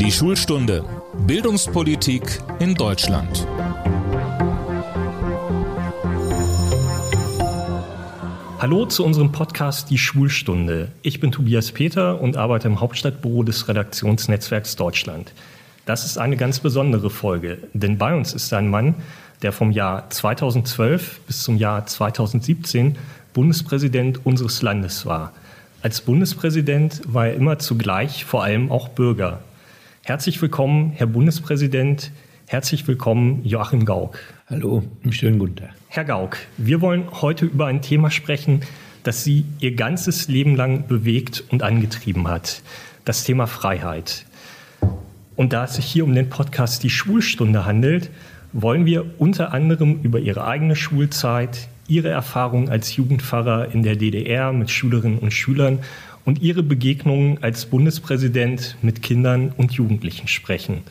Die Schulstunde Bildungspolitik in Deutschland. Hallo zu unserem Podcast Die Schulstunde. Ich bin Tobias Peter und arbeite im Hauptstadtbüro des Redaktionsnetzwerks Deutschland. Das ist eine ganz besondere Folge, denn bei uns ist ein Mann, der vom Jahr 2012 bis zum Jahr 2017 Bundespräsident unseres Landes war. Als Bundespräsident war er immer zugleich vor allem auch Bürger. Herzlich willkommen, Herr Bundespräsident. Herzlich willkommen, Joachim Gauck. Hallo, schönen guten Tag. Herr Gauck, wir wollen heute über ein Thema sprechen, das Sie Ihr ganzes Leben lang bewegt und angetrieben hat. Das Thema Freiheit. Und da es sich hier um den Podcast Die Schulstunde handelt, wollen wir unter anderem über Ihre eigene Schulzeit, Ihre Erfahrungen als Jugendpfarrer in der DDR mit Schülerinnen und Schülern und Ihre Begegnungen als Bundespräsident mit Kindern und Jugendlichen sprechen.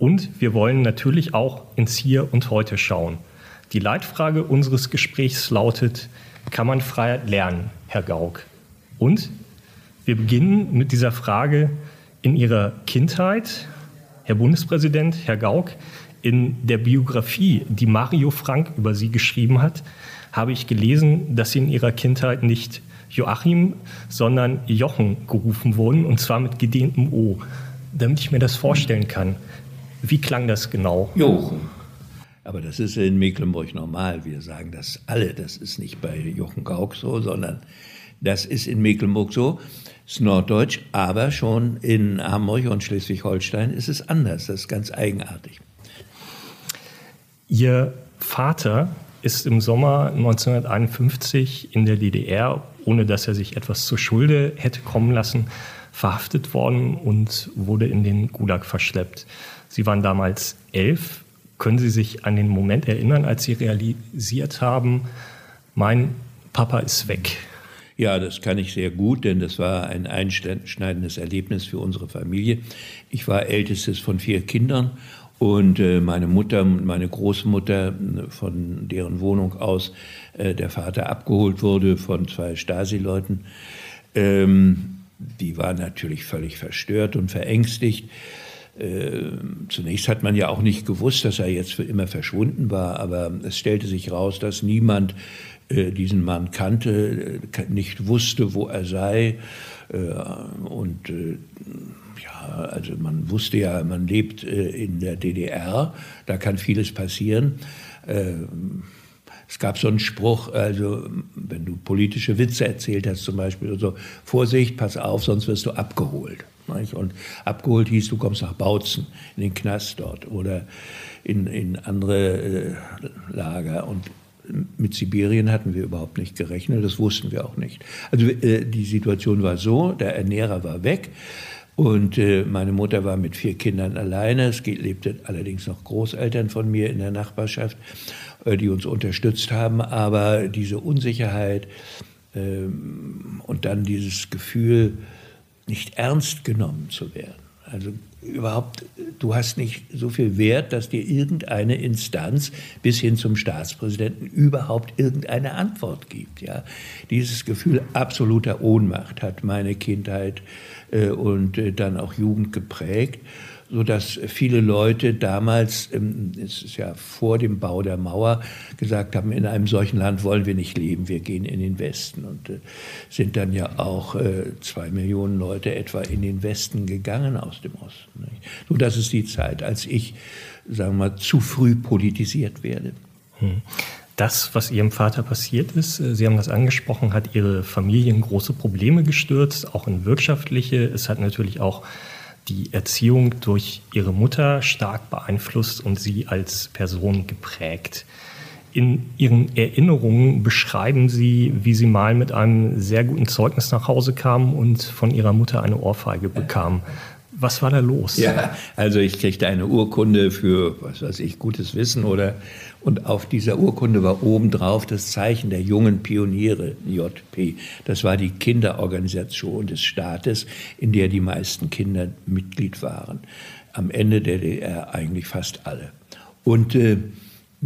Und wir wollen natürlich auch ins Hier und Heute schauen. Die Leitfrage unseres Gesprächs lautet, kann man Freiheit lernen, Herr Gauck? Und wir beginnen mit dieser Frage in Ihrer Kindheit, Herr Bundespräsident, Herr Gauck, in der Biografie, die Mario Frank über Sie geschrieben hat, habe ich gelesen, dass Sie in Ihrer Kindheit nicht Joachim, sondern Jochen gerufen wurden, und zwar mit gedehntem O. Damit ich mir das vorstellen kann, wie klang das genau? Jochen. Aber das ist in Mecklenburg normal. Wir sagen das alle. Das ist nicht bei Jochen Gauck so, sondern das ist in Mecklenburg so. Das ist Norddeutsch, aber schon in Hamburg und Schleswig-Holstein ist es anders. Das ist ganz eigenartig. Ihr Vater ist im Sommer 1951 in der DDR ohne dass er sich etwas zur Schulde hätte kommen lassen, verhaftet worden und wurde in den Gulag verschleppt. Sie waren damals elf. Können Sie sich an den Moment erinnern, als Sie realisiert haben, mein Papa ist weg? Ja, das kann ich sehr gut, denn das war ein einschneidendes Erlebnis für unsere Familie. Ich war ältestes von vier Kindern und äh, meine Mutter und meine Großmutter, von deren Wohnung aus äh, der Vater abgeholt wurde von zwei Stasi-Leuten, ähm, die war natürlich völlig verstört und verängstigt. Äh, zunächst hat man ja auch nicht gewusst, dass er jetzt für immer verschwunden war, aber es stellte sich raus, dass niemand äh, diesen Mann kannte, äh, nicht wusste, wo er sei. Äh, und ja, also man wusste ja, man lebt in der DDR, da kann vieles passieren. Es gab so einen Spruch, also wenn du politische Witze erzählt hast zum Beispiel, so Vorsicht, pass auf, sonst wirst du abgeholt. Und abgeholt hieß, du kommst nach Bautzen, in den Knast dort oder in, in andere äh, Lager. Und mit Sibirien hatten wir überhaupt nicht gerechnet, das wussten wir auch nicht. Also äh, die Situation war so, der Ernährer war weg. Und äh, meine Mutter war mit vier Kindern alleine. Es lebte allerdings noch Großeltern von mir in der Nachbarschaft. Äh, die uns unterstützt haben. Aber diese Unsicherheit ähm, und dann dieses Gefühl, nicht ernst genommen zu werden. Also überhaupt, du hast nicht so viel Wert, dass dir irgendeine Instanz bis hin zum Staatspräsidenten überhaupt irgendeine Antwort gibt. Ja? Dieses Gefühl absoluter Ohnmacht hat meine Kindheit äh, und äh, dann auch Jugend geprägt so dass viele Leute damals, ähm, es ist ja vor dem Bau der Mauer, gesagt haben, in einem solchen Land wollen wir nicht leben, wir gehen in den Westen. Und äh, sind dann ja auch äh, zwei Millionen Leute etwa in den Westen gegangen aus dem Osten. So, das ist die Zeit, als ich, sagen wir mal, zu früh politisiert werde. Hm. Das, was Ihrem Vater passiert ist, äh, Sie haben das angesprochen, hat Ihre Familie in große Probleme gestürzt, auch in wirtschaftliche. Es hat natürlich auch die Erziehung durch ihre Mutter stark beeinflusst und sie als Person geprägt. In ihren Erinnerungen beschreiben sie, wie sie mal mit einem sehr guten Zeugnis nach Hause kamen und von ihrer Mutter eine Ohrfeige bekamen. Was war da los? Ja, also ich kriegte eine Urkunde für, was weiß ich, gutes Wissen oder, und auf dieser Urkunde war obendrauf das Zeichen der jungen Pioniere, JP. Das war die Kinderorganisation des Staates, in der die meisten Kinder Mitglied waren. Am Ende der DDR eigentlich fast alle. Und äh,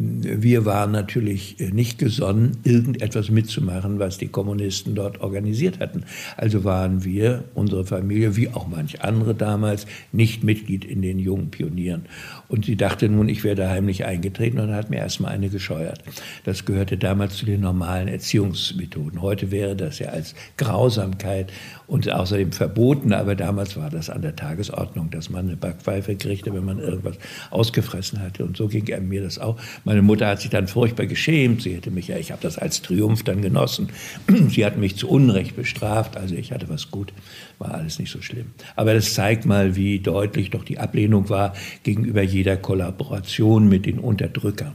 Wir waren natürlich nicht gesonnen, irgendetwas mitzumachen, was die Kommunisten dort organisiert hatten. Also waren wir, unsere Familie, wie auch manch andere damals, nicht Mitglied in den jungen Pionieren. Und sie dachte nun, ich werde heimlich eingetreten und hat mir erstmal eine gescheuert. Das gehörte damals zu den normalen Erziehungsmethoden. Heute wäre das ja als Grausamkeit und außerdem verboten, aber damals war das an der Tagesordnung, dass man eine Backpfeife kriegte, wenn man irgendwas ausgefressen hatte. Und so ging mir das auch. Meine Mutter hat sich dann furchtbar geschämt. Sie hätte mich ja, ich habe das als Triumph dann genossen. Sie hat mich zu Unrecht bestraft, also ich hatte was gut, war alles nicht so schlimm. Aber das zeigt mal, wie deutlich doch die Ablehnung war gegenüber jeder Kollaboration mit den Unterdrückern.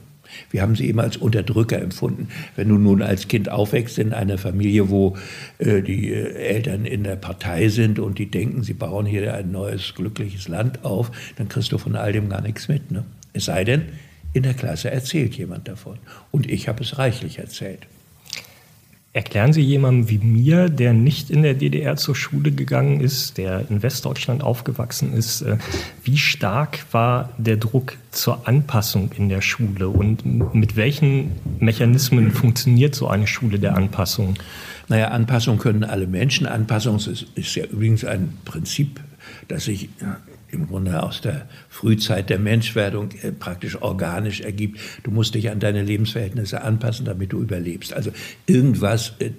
Wir haben sie eben als Unterdrücker empfunden. Wenn du nun als Kind aufwächst in einer Familie, wo äh, die äh, Eltern in der Partei sind und die denken, sie bauen hier ein neues, glückliches Land auf, dann kriegst du von all dem gar nichts mit. Ne? Es sei denn, in der Klasse erzählt jemand davon. Und ich habe es reichlich erzählt. Erklären Sie jemandem wie mir, der nicht in der DDR zur Schule gegangen ist, der in Westdeutschland aufgewachsen ist, äh, wie stark war der Druck zur Anpassung in der Schule und mit welchen Mechanismen funktioniert so eine Schule der Anpassung? Naja, Anpassung können alle Menschen. Anpassung ist, ist ja übrigens ein Prinzip, das sich im Grunde aus der Frühzeit der Menschwerdung äh, praktisch organisch ergibt. Du musst dich an deine Lebensverhältnisse anpassen, damit du überlebst. Also irgendwas, äh,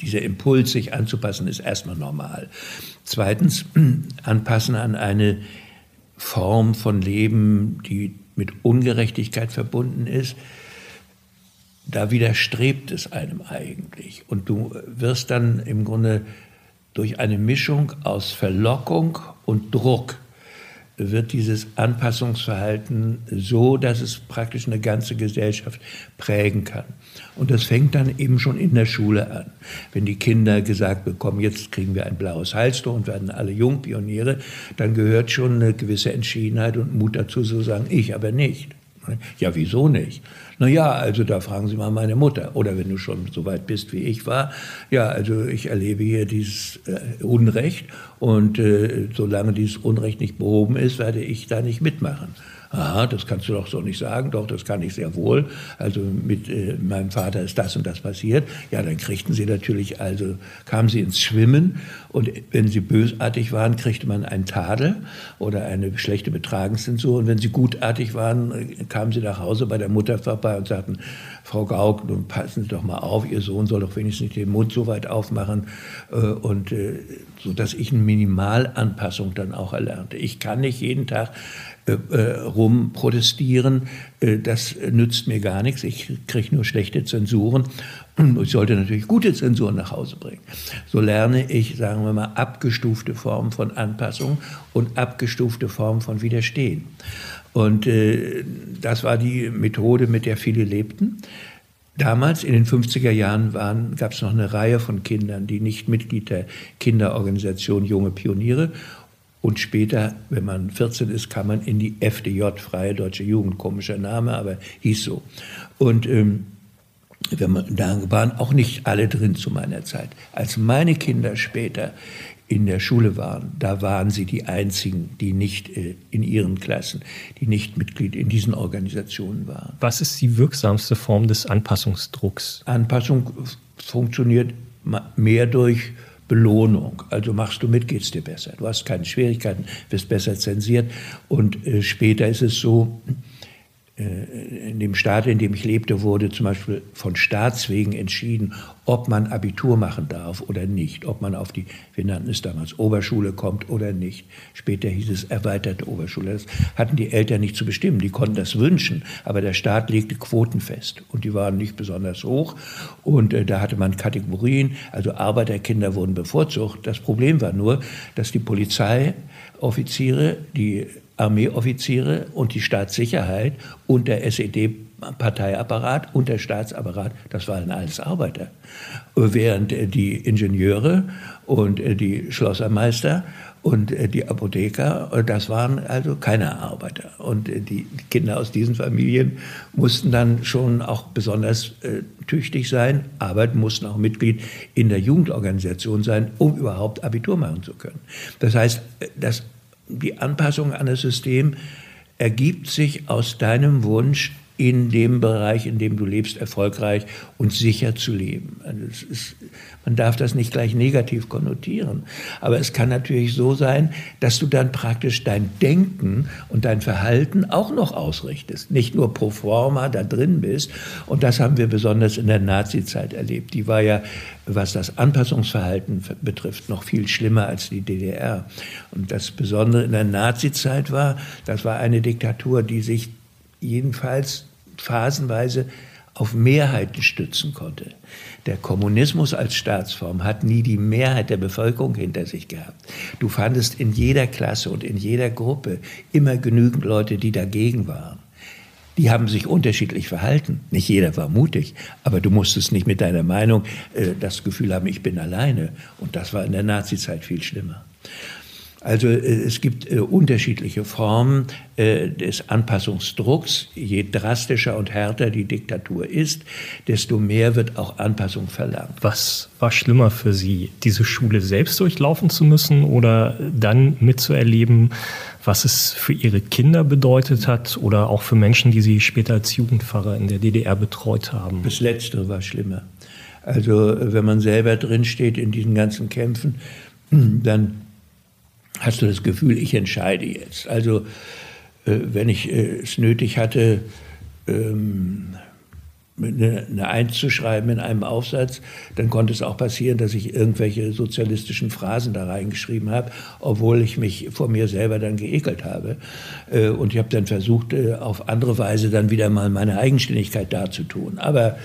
dieser Impuls, sich anzupassen, ist erstmal normal. Zweitens, anpassen an eine Form von Leben, die mit Ungerechtigkeit verbunden ist. Da widerstrebt es einem eigentlich. Und du wirst dann im Grunde durch eine Mischung aus Verlockung und Druck wird dieses Anpassungsverhalten so, dass es praktisch eine ganze Gesellschaft prägen kann. Und das fängt dann eben schon in der Schule an. Wenn die Kinder gesagt bekommen, jetzt kriegen wir ein blaues Halstuch und werden alle Jungpioniere, dann gehört schon eine gewisse Entschiedenheit und Mut dazu zu sagen, ich aber nicht. Ja, wieso nicht? Naja, also da fragen Sie mal meine Mutter. Oder wenn du schon so weit bist, wie ich war. Ja, also ich erlebe hier dieses äh, Unrecht und äh, solange dieses Unrecht nicht behoben ist, werde ich da nicht mitmachen. Aha, das kannst du doch so nicht sagen. Doch, das kann ich sehr wohl. Also mit äh, meinem Vater ist das und das passiert. Ja, dann kriegten sie natürlich, also kamen sie ins Schwimmen und wenn sie bösartig waren, kriegte man einen Tadel oder eine schlechte Betragenszensur. Und wenn sie gutartig waren, kamen sie nach Hause bei der Mutter vorbei und sagten, Frau Gauck, nun passen Sie doch mal auf, Ihr Sohn soll doch wenigstens nicht den Mund so weit aufmachen. Äh, und äh, so dass ich eine Minimalanpassung dann auch erlernte. Ich kann nicht jeden Tag äh, rum protestieren. Äh, das nützt mir gar nichts. Ich kriege nur schlechte Zensuren. Ich sollte natürlich gute Zensuren nach Hause bringen. So lerne ich, sagen wir mal, abgestufte Formen von Anpassung und abgestufte Formen von Widerstehen. Und äh, das war die Methode, mit der viele lebten. Damals, in den 50er Jahren, gab es noch eine Reihe von Kindern, die nicht Mitglied der Kinderorganisation Junge Pioniere und später, wenn man 14 ist, kam man in die FDJ, Freie Deutsche Jugend, komischer Name, aber hieß so. Und ähm, wenn man, da waren auch nicht alle drin zu meiner Zeit. Als meine Kinder später in der Schule waren, da waren sie die einzigen, die nicht äh, in ihren Klassen, die nicht Mitglied in diesen Organisationen waren. Was ist die wirksamste Form des Anpassungsdrucks? Anpassung funktioniert mehr durch Belohnung. Also machst du mit, geht es dir besser. Du hast keine Schwierigkeiten, wirst besser zensiert. Und äh, später ist es so, in dem Staat, in dem ich lebte, wurde zum Beispiel von Staatswegen entschieden, ob man Abitur machen darf oder nicht, ob man auf die, wir nannten es damals Oberschule kommt oder nicht. Später hieß es erweiterte Oberschule. Das hatten die Eltern nicht zu bestimmen, die konnten das wünschen, aber der Staat legte Quoten fest und die waren nicht besonders hoch und äh, da hatte man Kategorien, also Arbeiterkinder wurden bevorzugt. Das Problem war nur, dass die Polizeioffiziere, die Armeeoffiziere und die Staatssicherheit und der SED-Parteiapparat und der Staatsapparat, das waren alles Arbeiter. Während die Ingenieure und die Schlossermeister und die Apotheker, das waren also keine Arbeiter. Und die Kinder aus diesen Familien mussten dann schon auch besonders äh, tüchtig sein, aber mussten auch Mitglied in der Jugendorganisation sein, um überhaupt Abitur machen zu können. Das heißt, das die Anpassung an das System ergibt sich aus deinem Wunsch, in dem Bereich, in dem du lebst, erfolgreich und sicher zu leben. Also ist, man darf das nicht gleich negativ konnotieren. Aber es kann natürlich so sein, dass du dann praktisch dein Denken und dein Verhalten auch noch ausrichtest. Nicht nur pro forma da drin bist. Und das haben wir besonders in der Nazizeit erlebt. Die war ja, was das Anpassungsverhalten betrifft, noch viel schlimmer als die DDR. Und das Besondere in der Nazizeit war, das war eine Diktatur, die sich jedenfalls phasenweise auf Mehrheiten stützen konnte. Der Kommunismus als Staatsform hat nie die Mehrheit der Bevölkerung hinter sich gehabt. Du fandest in jeder Klasse und in jeder Gruppe immer genügend Leute, die dagegen waren. Die haben sich unterschiedlich verhalten. Nicht jeder war mutig, aber du musstest nicht mit deiner Meinung äh, das Gefühl haben, ich bin alleine. Und das war in der Nazizeit viel schlimmer. Also äh, es gibt äh, unterschiedliche Formen äh, des Anpassungsdrucks. Je drastischer und härter die Diktatur ist, desto mehr wird auch Anpassung verlangt. Was war schlimmer für Sie, diese Schule selbst durchlaufen zu müssen oder dann mitzuerleben, was es für Ihre Kinder bedeutet hat oder auch für Menschen, die Sie später als Jugendpfarrer in der DDR betreut haben? Das Letztere war schlimmer. Also wenn man selber drinsteht in diesen ganzen Kämpfen, dann hast du das Gefühl, ich entscheide jetzt. Also äh, wenn ich äh, es nötig hatte, ähm, eine, eine Eins zu schreiben in einem Aufsatz, dann konnte es auch passieren, dass ich irgendwelche sozialistischen Phrasen da reingeschrieben habe, obwohl ich mich vor mir selber dann geekelt habe. Äh, und ich habe dann versucht, äh, auf andere Weise dann wieder mal meine Eigenständigkeit darzutun. Aber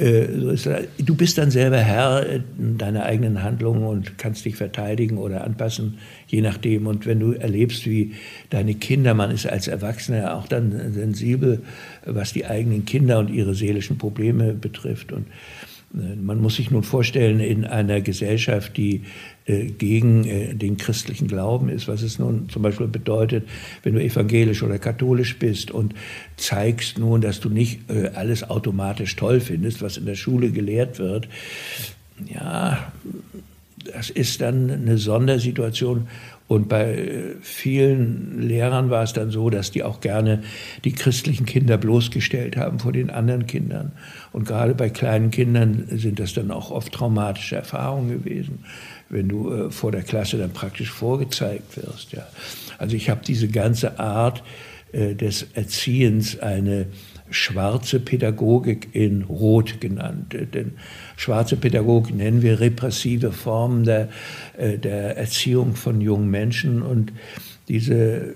du bist dann selber Herr deiner eigenen Handlungen und kannst dich verteidigen oder anpassen, je nachdem. Und wenn du erlebst, wie deine Kinder, man ist als Erwachsener auch dann sensibel, was die eigenen Kinder und ihre seelischen Probleme betrifft. Und äh, man muss sich nun vorstellen, in einer Gesellschaft, die äh, gegen äh, den christlichen Glauben ist, was es nun zum Beispiel bedeutet, wenn du evangelisch oder katholisch bist und zeigst nun, dass du nicht alles automatisch toll findest, was in der Schule gelehrt wird. Ja, das ist dann eine Sondersituation. Und bei vielen Lehrern war es dann so, dass die auch gerne die christlichen Kinder bloßgestellt haben vor den anderen Kindern. Und gerade bei kleinen Kindern sind das dann auch oft traumatische Erfahrungen gewesen, wenn du äh, vor der Klasse dann praktisch vorgezeigt wirst. Ja. Also ich habe diese ganze Art äh, des Erziehens eine schwarze Pädagogik in Rot genannt. Denn schwarze Pädagogik nennen wir repressive Formen der, äh, der Erziehung von jungen Menschen und diese,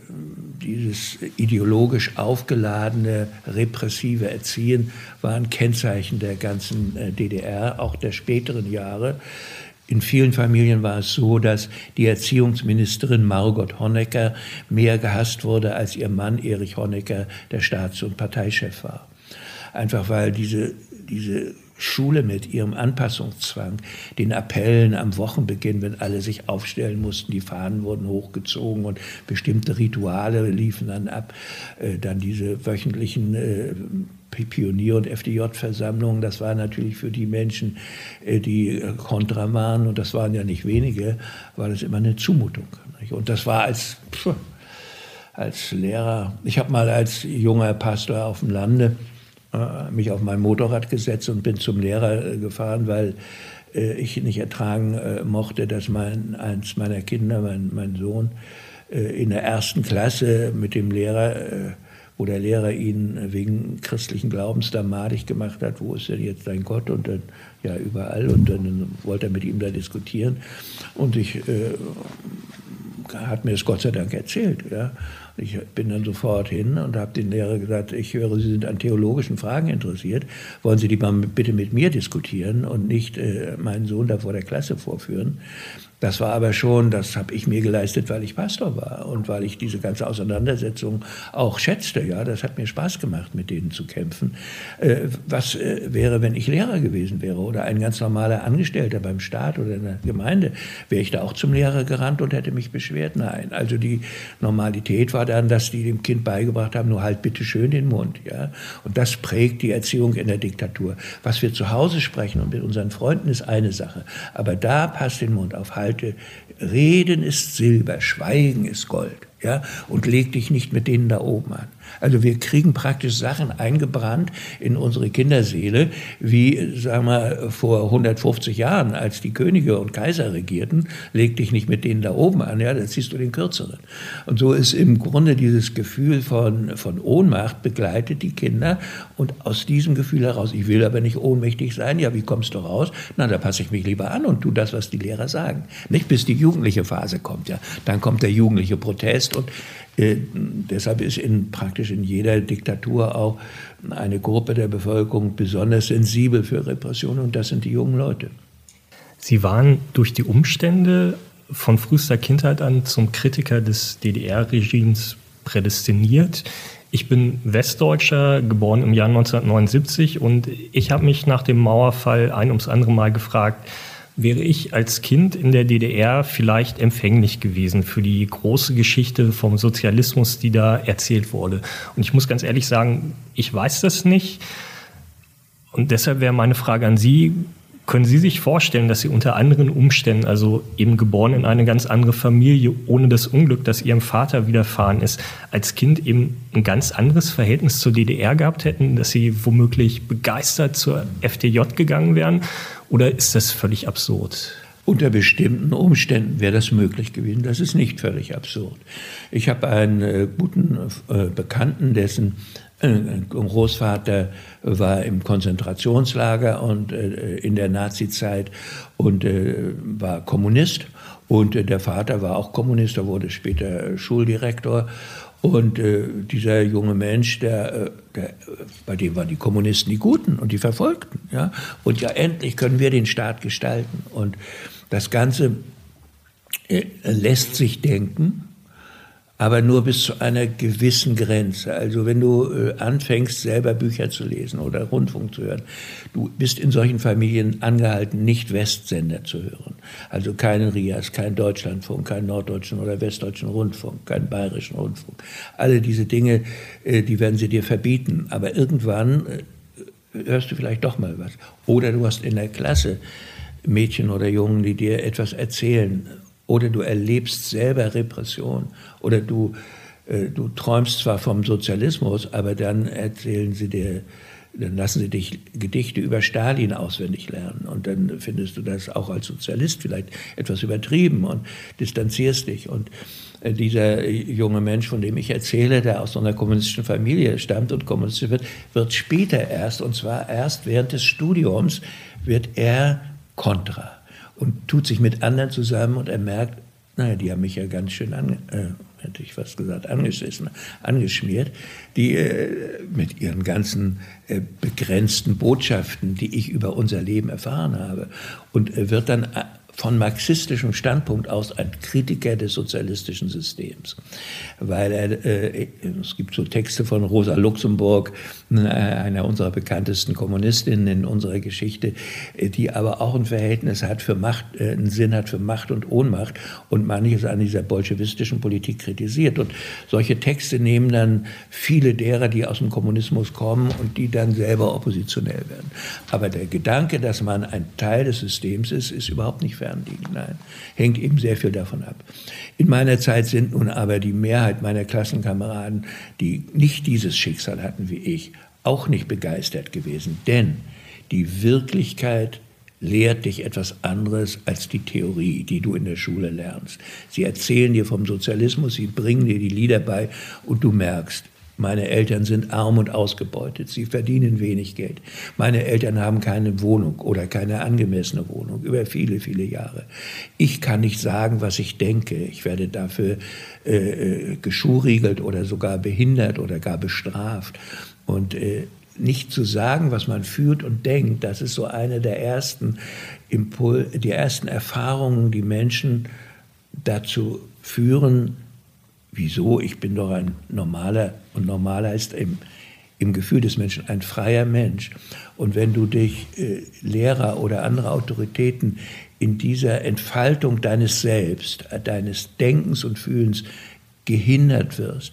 dieses ideologisch aufgeladene, repressive Erziehen war ein Kennzeichen der ganzen äh, DDR, auch der späteren Jahre. In vielen Familien war es so, dass die Erziehungsministerin Margot Honecker mehr gehasst wurde, als ihr Mann Erich Honecker der Staats- und Parteichef war. Einfach weil diese, diese Schule mit ihrem Anpassungszwang, den Appellen am Wochenbeginn, wenn alle sich aufstellen mussten, die Fahnen wurden hochgezogen und bestimmte Rituale liefen dann ab, äh, dann diese wöchentlichen äh, Pionier- und FDJ-Versammlungen, das war natürlich für die Menschen, äh, die kontra waren, und das waren ja nicht wenige, war das immer eine Zumutung. Und das war als, als Lehrer, ich habe mal als junger Pastor auf dem Lande mich auf mein Motorrad gesetzt und bin zum Lehrer äh, gefahren, weil ich nicht ertragen mochte, dass mein, eins meiner Kinder, mein, mein Sohn, in der ersten Klasse mit dem Lehrer wo der Lehrer ihn wegen christlichen Glaubens da madig gemacht hat, wo ist denn jetzt dein Gott? Und dann, ja, überall. Und dann wollte er mit ihm da diskutieren. Und ich äh, hat mir das Gott sei Dank erzählt. Ja. Ich bin dann sofort hin und habe den Lehrer gesagt, ich höre, Sie sind an theologischen Fragen interessiert. Wollen Sie die mal bitte mit mir diskutieren und nicht äh, meinen Sohn da vor der Klasse vorführen? Das war aber schon, das habe ich mir geleistet, weil ich Pastor war und weil ich diese ganze Auseinandersetzung auch schätzte. Ja, das hat mir Spaß gemacht, mit denen zu kämpfen. Äh, was äh, wäre, wenn ich Lehrer gewesen wäre oder ein ganz normaler Angestellter beim Staat oder in der Gemeinde? Wäre ich da auch zum Lehrer gerannt und hätte mich beschwert? Nein. Also die Normalität war dann, dass die dem Kind beigebracht haben, nur halt bitte schön den Mund. Ja, und das prägt die Erziehung in der Diktatur. Was wir zu Hause sprechen und mit unseren Freunden ist eine Sache, aber da passt den Mund auf. Halt alte Reden ist Silber, Schweigen ist Gold. ja, und leg dich nicht mit denen da oben an. Also wir kriegen praktisch Sachen eingebrannt in unsere Kinderseele, wie, sagen wir, vor 150 Jahren, als die Könige und Kaiser regierten, leg dich nicht mit denen da oben an, ja, dann ziehst du den Kürzeren. Und so ist im Grunde dieses Gefühl von, von Ohnmacht begleitet die Kinder und aus diesem Gefühl heraus, ich will aber nicht ohnmächtig sein, ja, wie kommst du raus? Na, da passe ich mich lieber an und tu das, was die Lehrer sagen. Nicht bis die jugendliche Phase kommt, ja. Dann kommt der jugendliche Protest und äh, deshalb ist in, praktisch in jeder Diktatur auch eine Gruppe der Bevölkerung besonders sensibel für Repression und das sind die jungen Leute. Sie waren durch die Umstände von frühester Kindheit an zum Kritiker des DDR-Regimes prädestiniert. Ich bin Westdeutscher, geboren im Jahr 1979 und ich habe mich nach dem Mauerfall ein ums andere Mal gefragt, wäre ich als Kind in der DDR vielleicht empfänglich gewesen für die große Geschichte vom Sozialismus, die da erzählt wurde. Und ich muss ganz ehrlich sagen, ich weiß das nicht. Und deshalb wäre meine Frage an Sie, können Sie sich vorstellen, dass Sie unter anderen Umständen, also eben geboren in eine ganz andere Familie, ohne das Unglück, das Ihrem Vater widerfahren ist, als Kind eben ein ganz anderes Verhältnis zur DDR gehabt hätten, dass Sie womöglich begeistert zur FDJ gegangen wären? Oder ist das völlig absurd? Unter bestimmten Umständen wäre das möglich gewesen. Das ist nicht völlig absurd. Ich habe einen äh, guten äh, Bekannten, dessen äh, Großvater war im Konzentrationslager und äh, in der Nazizeit und äh, war Kommunist. Und äh, der Vater war auch Kommunist, er wurde später Schuldirektor. Und äh, dieser junge Mensch, der, äh, der, bei dem waren die Kommunisten die Guten und die Verfolgten. Ja? Und ja, endlich können wir den Staat gestalten. Und das Ganze äh, lässt sich denken aber nur bis zu einer gewissen Grenze. Also wenn du äh, anfängst, selber Bücher zu lesen oder Rundfunk zu hören, du bist in solchen Familien angehalten, nicht Westsender zu hören. Also keinen RIAS, keinen Deutschlandfunk, keinen norddeutschen oder westdeutschen Rundfunk, keinen bayerischen Rundfunk. Alle diese Dinge, äh, die werden sie dir verbieten. Aber irgendwann äh, hörst du vielleicht doch mal was. Oder du hast in der Klasse Mädchen oder Jungen, die dir etwas erzählen oder du erlebst selber Repression. Oder du, äh, du träumst zwar vom Sozialismus, aber dann erzählen sie dir, dann lassen sie dich Gedichte über Stalin auswendig lernen. Und dann findest du das auch als Sozialist vielleicht etwas übertrieben und distanzierst dich. Und äh, dieser junge Mensch, von dem ich erzähle, der aus einer kommunistischen Familie stammt und kommunistisch wird, wird später erst, und zwar erst während des Studiums, wird er Kontra und tut sich mit anderen zusammen und er merkt, naja, die haben mich ja ganz schön, an, äh, hätte ich fast gesagt, angeschissen, angeschmiert, die äh, mit ihren ganzen äh, begrenzten Botschaften, die ich über unser Leben erfahren habe. Und wird dann äh, von marxistischem Standpunkt aus ein Kritiker des sozialistischen Systems. Weil er, äh, es gibt so Texte von Rosa Luxemburg, äh, einer unserer bekanntesten Kommunistinnen in unserer Geschichte, äh, die aber auch ein Verhältnis hat für Macht, äh, einen Sinn hat für Macht und Ohnmacht und manches an dieser bolschewistischen Politik kritisiert. Und solche Texte nehmen dann viele derer, die aus dem Kommunismus kommen und die dann selber oppositionell werden. Aber der Gedanke, dass man ein Teil des Systems ist, ist überhaupt nicht fernliegen. Nein, hängt eben sehr viel davon ab. In meiner Zeit sind nun aber die Mehrheit meiner Klassenkameraden, die nicht dieses Schicksal hatten wie ich, auch nicht begeistert gewesen. Denn die Wirklichkeit lehrt dich etwas anderes als die Theorie, die du in der Schule lernst. Sie erzählen dir vom Sozialismus, sie bringen dir die Lieder bei und du merkst, meine Eltern sind arm und ausgebeutet. Sie verdienen wenig Geld. Meine Eltern haben keine Wohnung oder keine angemessene Wohnung über viele, viele Jahre. Ich kann nicht sagen, was ich denke. Ich werde dafür äh, äh geschuriegelt oder sogar behindert oder gar bestraft. Und äh, nicht zu sagen, was man fühlt und denkt, das ist so eine der ersten Impul die ersten Erfahrungen, die Menschen dazu führen, wieso, ich bin doch ein normaler, und normaler ist im, im Gefühl des Menschen ein freier Mensch. Und wenn du durch äh, Lehrer oder andere Autoritäten in dieser Entfaltung deines Selbst, äh, deines Denkens und Fühlens gehindert wirst,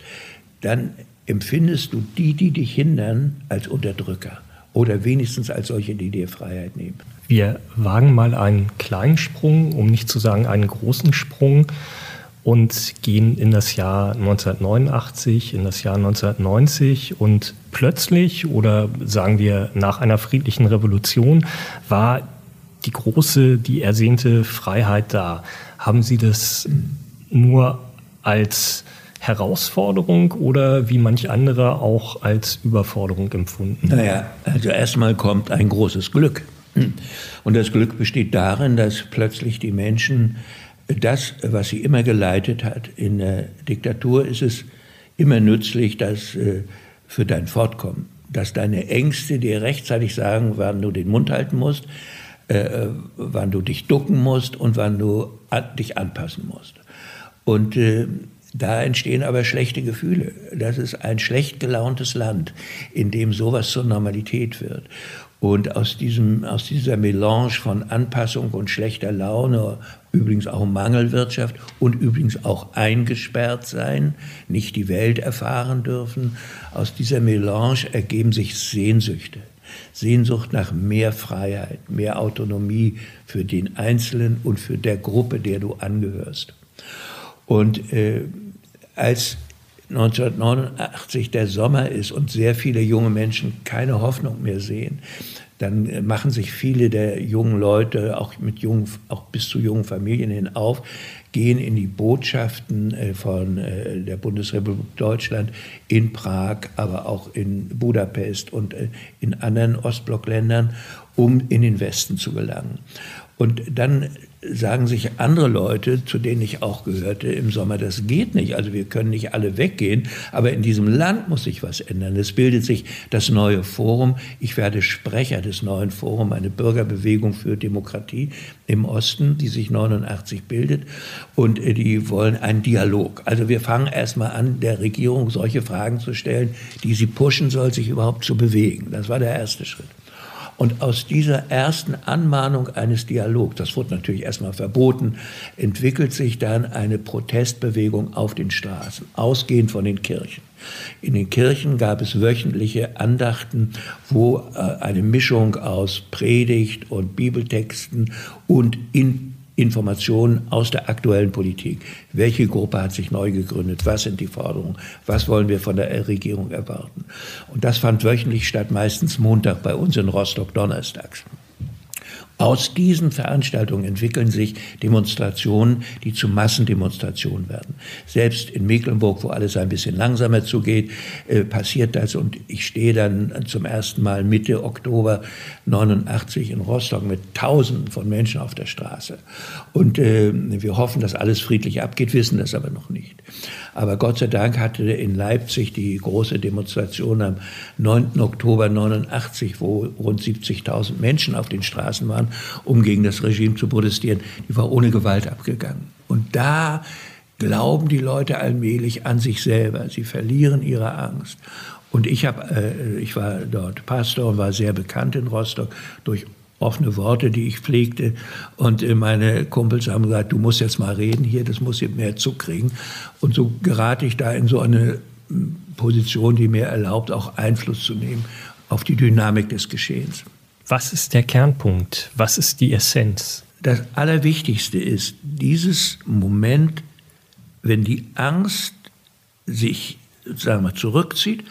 dann empfindest du die, die dich hindern, als Unterdrücker oder wenigstens als solche, die dir Freiheit nehmen. Wir wagen mal einen kleinen Sprung, um nicht zu sagen einen großen Sprung und gehen in das Jahr 1989, in das Jahr 1990 und plötzlich oder sagen wir nach einer friedlichen Revolution war die große, die ersehnte Freiheit da. Haben Sie das nur als Herausforderung oder wie manch andere auch als Überforderung empfunden? Naja, also erstmal kommt ein großes Glück. Und das Glück besteht darin, dass plötzlich die Menschen das, was sie immer geleitet hat, in der Diktatur ist es immer nützlich, dass äh, für dein Fortkommen, dass deine Ängste dir rechtzeitig sagen, wann du den Mund halten musst, äh, wann du dich ducken musst und wann du dich anpassen musst. Und äh, da entstehen aber schlechte Gefühle. Das ist ein schlecht gelauntes Land, in dem sowas zur Normalität wird. Und aus, diesem, aus dieser Melange von Anpassung und schlechter Laune, übrigens auch Mangelwirtschaft und übrigens auch eingesperrt sein, nicht die Welt erfahren dürfen, aus dieser Melange ergeben sich Sehnsüchte. Sehnsucht nach mehr Freiheit, mehr Autonomie für den Einzelnen und für der Gruppe, der du angehörst. Und äh, als 1989 der Sommer ist und sehr viele junge Menschen keine Hoffnung mehr sehen, dann machen sich viele der jungen Leute, auch, mit jungen, auch bis zu jungen Familien hin auf, gehen in die Botschaften äh, von äh, der Bundesrepublik Deutschland in Prag, aber auch in Budapest und äh, in anderen Ostblockländern, um in den Westen zu gelangen. Und dann sagen sich andere Leute, zu denen ich auch gehörte im Sommer, das geht nicht. Also wir können nicht alle weggehen, aber in diesem Land muss sich was ändern. Es bildet sich das neue Forum. Ich werde Sprecher des neuen Forums, eine Bürgerbewegung für Demokratie im Osten, die sich 89 bildet. Und äh, die wollen einen Dialog. Also wir fangen erstmal an, der Regierung solche Fragen zu stellen, die sie pushen soll, sich überhaupt zu bewegen. Das war der erste Schritt. Und aus dieser ersten Anmahnung eines Dialogs, das wurde natürlich erstmal verboten, entwickelt sich dann eine Protestbewegung auf den Straßen, ausgehend von den Kirchen. In den Kirchen gab es wöchentliche Andachten, wo äh, eine Mischung aus Predigt und Bibeltexten und in Informationen aus der aktuellen Politik. Welche Gruppe hat sich neu gegründet? Was sind die Forderungen? Was wollen wir von der Regierung erwarten? Und das fand wöchentlich statt, meistens Montag bei uns in Rostock donnerstags. Aus diesen Veranstaltungen entwickeln sich Demonstrationen, die zu Massendemonstrationen werden. Selbst in Mecklenburg, wo alles ein bisschen langsamer zugeht, äh, passiert das. Und ich stehe dann zum ersten Mal Mitte Oktober 89 in Rostock mit Tausenden von Menschen auf der Straße. Und äh, wir hoffen, dass alles friedlich abgeht, wissen das aber noch nicht. Aber Gott sei Dank hatte in Leipzig die große Demonstration am 9. Oktober 89, wo rund 70.000 Menschen auf den Straßen waren, um gegen das Regime zu protestieren, die war ohne Gewalt abgegangen. Und da glauben die Leute allmählich an sich selber. Sie verlieren ihre Angst. Und ich, hab, äh, ich war dort Pastor und war sehr bekannt in Rostock durch offene Worte, die ich pflegte. Und äh, meine Kumpels haben gesagt, du musst jetzt mal reden hier, das muss jetzt mehr Zug kriegen. Und so gerate ich da in so eine hm, Position, die mir erlaubt, auch Einfluss zu nehmen auf die Dynamik des Geschehens. Was ist der Kernpunkt? Was ist die Essenz? Das Allerwichtigste ist dieses Moment, wenn die Angst sich sagen wir, zurückzieht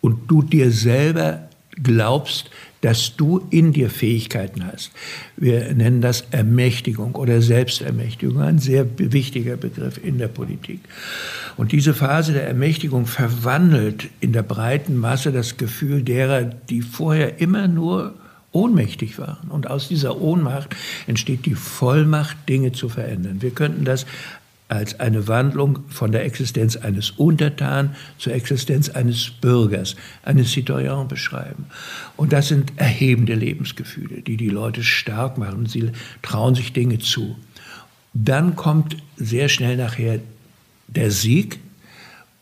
und du dir selber glaubst, dass du in dir Fähigkeiten hast. Wir nennen das Ermächtigung oder Selbstermächtigung, ein sehr wichtiger Begriff in der Politik. Und diese Phase der Ermächtigung verwandelt in der breiten Masse das Gefühl derer, die vorher immer nur ohnmächtig waren. Und aus dieser Ohnmacht entsteht die Vollmacht, Dinge zu verändern. Wir könnten das als eine Wandlung von der Existenz eines Untertan zur Existenz eines Bürgers, eines Citoyen beschreiben. Und das sind erhebende Lebensgefühle, die die Leute stark machen. Sie trauen sich Dinge zu. Dann kommt sehr schnell nachher der Sieg,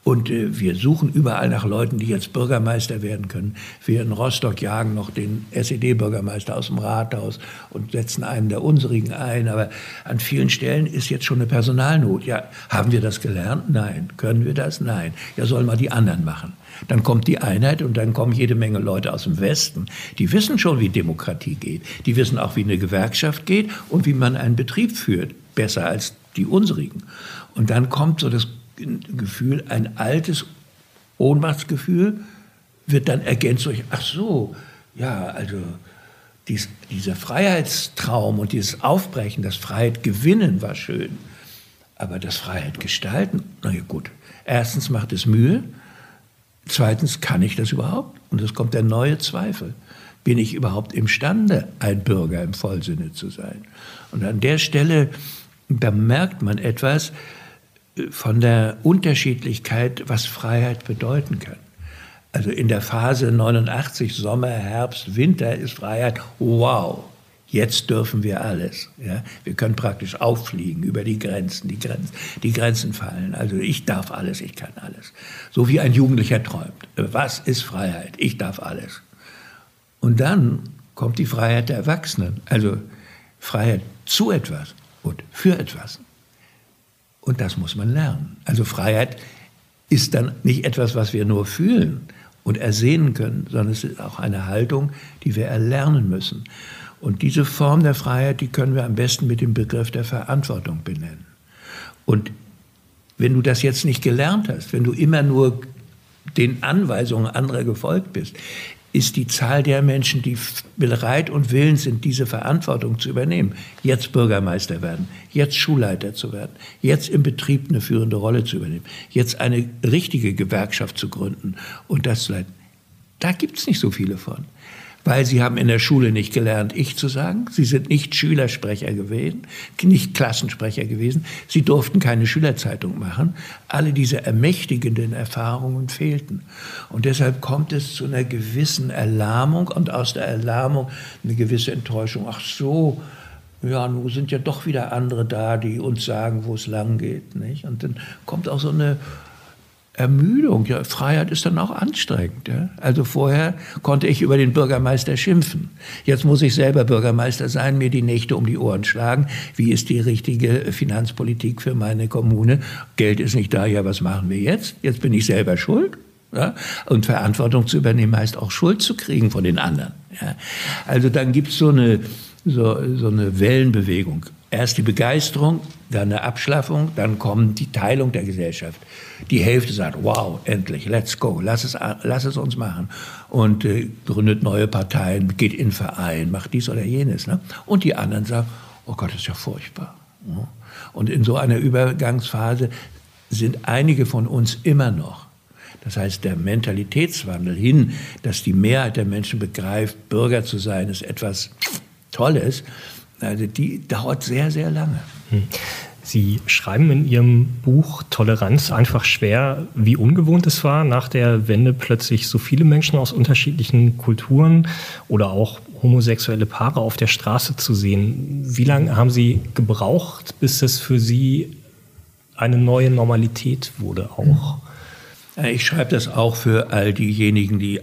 und äh, wir suchen überall nach Leuten, die jetzt Bürgermeister werden können. Wir in Rostock jagen noch den SED-Bürgermeister aus dem Rathaus und setzen einen der unsrigen ein. Aber an vielen Stellen ist jetzt schon eine Personalnot. Ja, haben wir das gelernt? Nein. Können wir das? Nein. Ja, sollen mal die anderen machen. Dann kommt die Einheit und dann kommen jede Menge Leute aus dem Westen. Die wissen schon, wie Demokratie geht. Die wissen auch, wie eine Gewerkschaft geht und wie man einen Betrieb führt. Besser als die unsrigen. Und dann kommt so das Gefühl, ein altes Ohnmachtsgefühl wird dann ergänzt durch, ach so, ja, also dies, dieser Freiheitstraum und dieses Aufbrechen, das Freiheit gewinnen war schön. Aber das Freiheit gestalten, na gut, erstens macht es Mühe, zweitens kann ich das überhaupt? Und es kommt der neue Zweifel. Bin ich überhaupt imstande, ein Bürger im Vollsinne zu sein? Und an der Stelle, da merkt man etwas von der Unterschiedlichkeit, was Freiheit bedeuten kann. Also in der Phase 89, Sommer, Herbst, Winter ist Freiheit, wow, jetzt dürfen wir alles. Ja? Wir können praktisch auffliegen über die Grenzen, die Grenzen, die Grenzen fallen. Also ich darf alles, ich kann alles. So wie ein Jugendlicher träumt. Was ist Freiheit? Ich darf alles. Und dann kommt die Freiheit der Erwachsenen, also Freiheit zu etwas und für etwas. Und das muss man lernen. Also Freiheit ist dann nicht etwas, was wir nur fühlen, und ersehnen können, sondern es ist auch eine Haltung, die wir erlernen müssen. Und diese Form der Freiheit, die können wir am besten mit dem Begriff der Verantwortung benennen. Und wenn du das jetzt nicht gelernt hast, wenn du immer nur den Anweisungen anderer gefolgt bist, ist die Zahl der Menschen, die bereit und willens sind, diese Verantwortung zu übernehmen, jetzt Bürgermeister werden, jetzt Schulleiter zu werden, jetzt im Betrieb eine führende Rolle zu übernehmen, jetzt eine richtige Gewerkschaft zu gründen und das zu leiten. Da gibt es nicht so viele von weil sie haben in der Schule nicht gelernt, ich zu sagen. Sie sind nicht Schülersprecher gewesen, nicht Klassensprecher gewesen. Sie durften keine Schülerzeitung machen. Alle diese ermächtigenden Erfahrungen fehlten. Und deshalb kommt es zu einer gewissen Erlahmung und aus der Erlahmung eine gewisse Enttäuschung. Ach so, ja, nun sind ja doch wieder andere da, die uns sagen, wo es lang geht. Nicht? Und dann kommt auch so eine Ermüdung. Ja, Freiheit ist dann auch anstrengend. Ja? Also vorher konnte ich über den Bürgermeister schimpfen. Jetzt muss ich selber Bürgermeister sein, mir die Nächte um die Ohren schlagen. Wie ist die richtige Finanzpolitik für meine Kommune? Geld ist nicht da. Ja, was machen wir jetzt? Jetzt bin ich selber schuld. Ja? Und Verantwortung zu übernehmen heißt auch Schuld zu kriegen von den anderen. Ja? Also dann gibt es so eine, so, so eine Wellenbewegung. Erst die Begeisterung, dann eine Abschlaffung, dann kommt die Teilung der Gesellschaft. Die Hälfte sagt, wow, endlich, let's go, lass es, lass es uns machen. Und äh, gründet neue Parteien, geht in Verein, macht dies oder jenes. Ne? Und die anderen sagen, oh Gott, das ist ja furchtbar. Ne? Und in so einer Übergangsphase sind einige von uns immer noch. Das heißt, der Mentalitätswandel hin, dass die Mehrheit der Menschen begreift, Bürger zu sein, ist etwas Tolles also die dauert sehr, sehr lange. Hm. Sie schreiben in Ihrem Buch Toleranz einfach schwer, wie ungewohnt es war, nach der Wende plötzlich so viele Menschen aus unterschiedlichen Kulturen oder auch homosexuelle Paare auf der Straße zu sehen. Wie lange haben Sie gebraucht, bis es für Sie eine neue Normalität wurde auch? Ich schreibe das auch für all diejenigen, die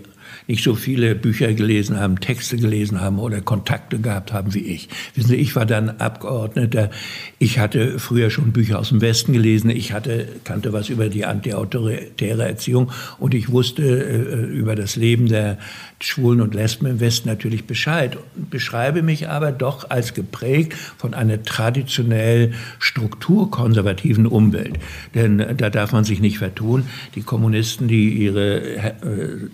nicht so viele Bücher gelesen haben, Texte gelesen haben oder Kontakte gehabt haben wie ich. Wissen Sie, ich war dann Abgeordneter. Ich hatte früher schon Bücher aus dem Westen gelesen. Ich hatte, kannte was über die antiautoritäre Erziehung und ich wusste äh, über das Leben der Schwulen und Lesben im Westen natürlich Bescheid. Beschreibe mich aber doch als geprägt von einer traditionell strukturkonservativen Umwelt. Denn äh, da darf man sich nicht vertun. Die Kommunisten, die ihre äh,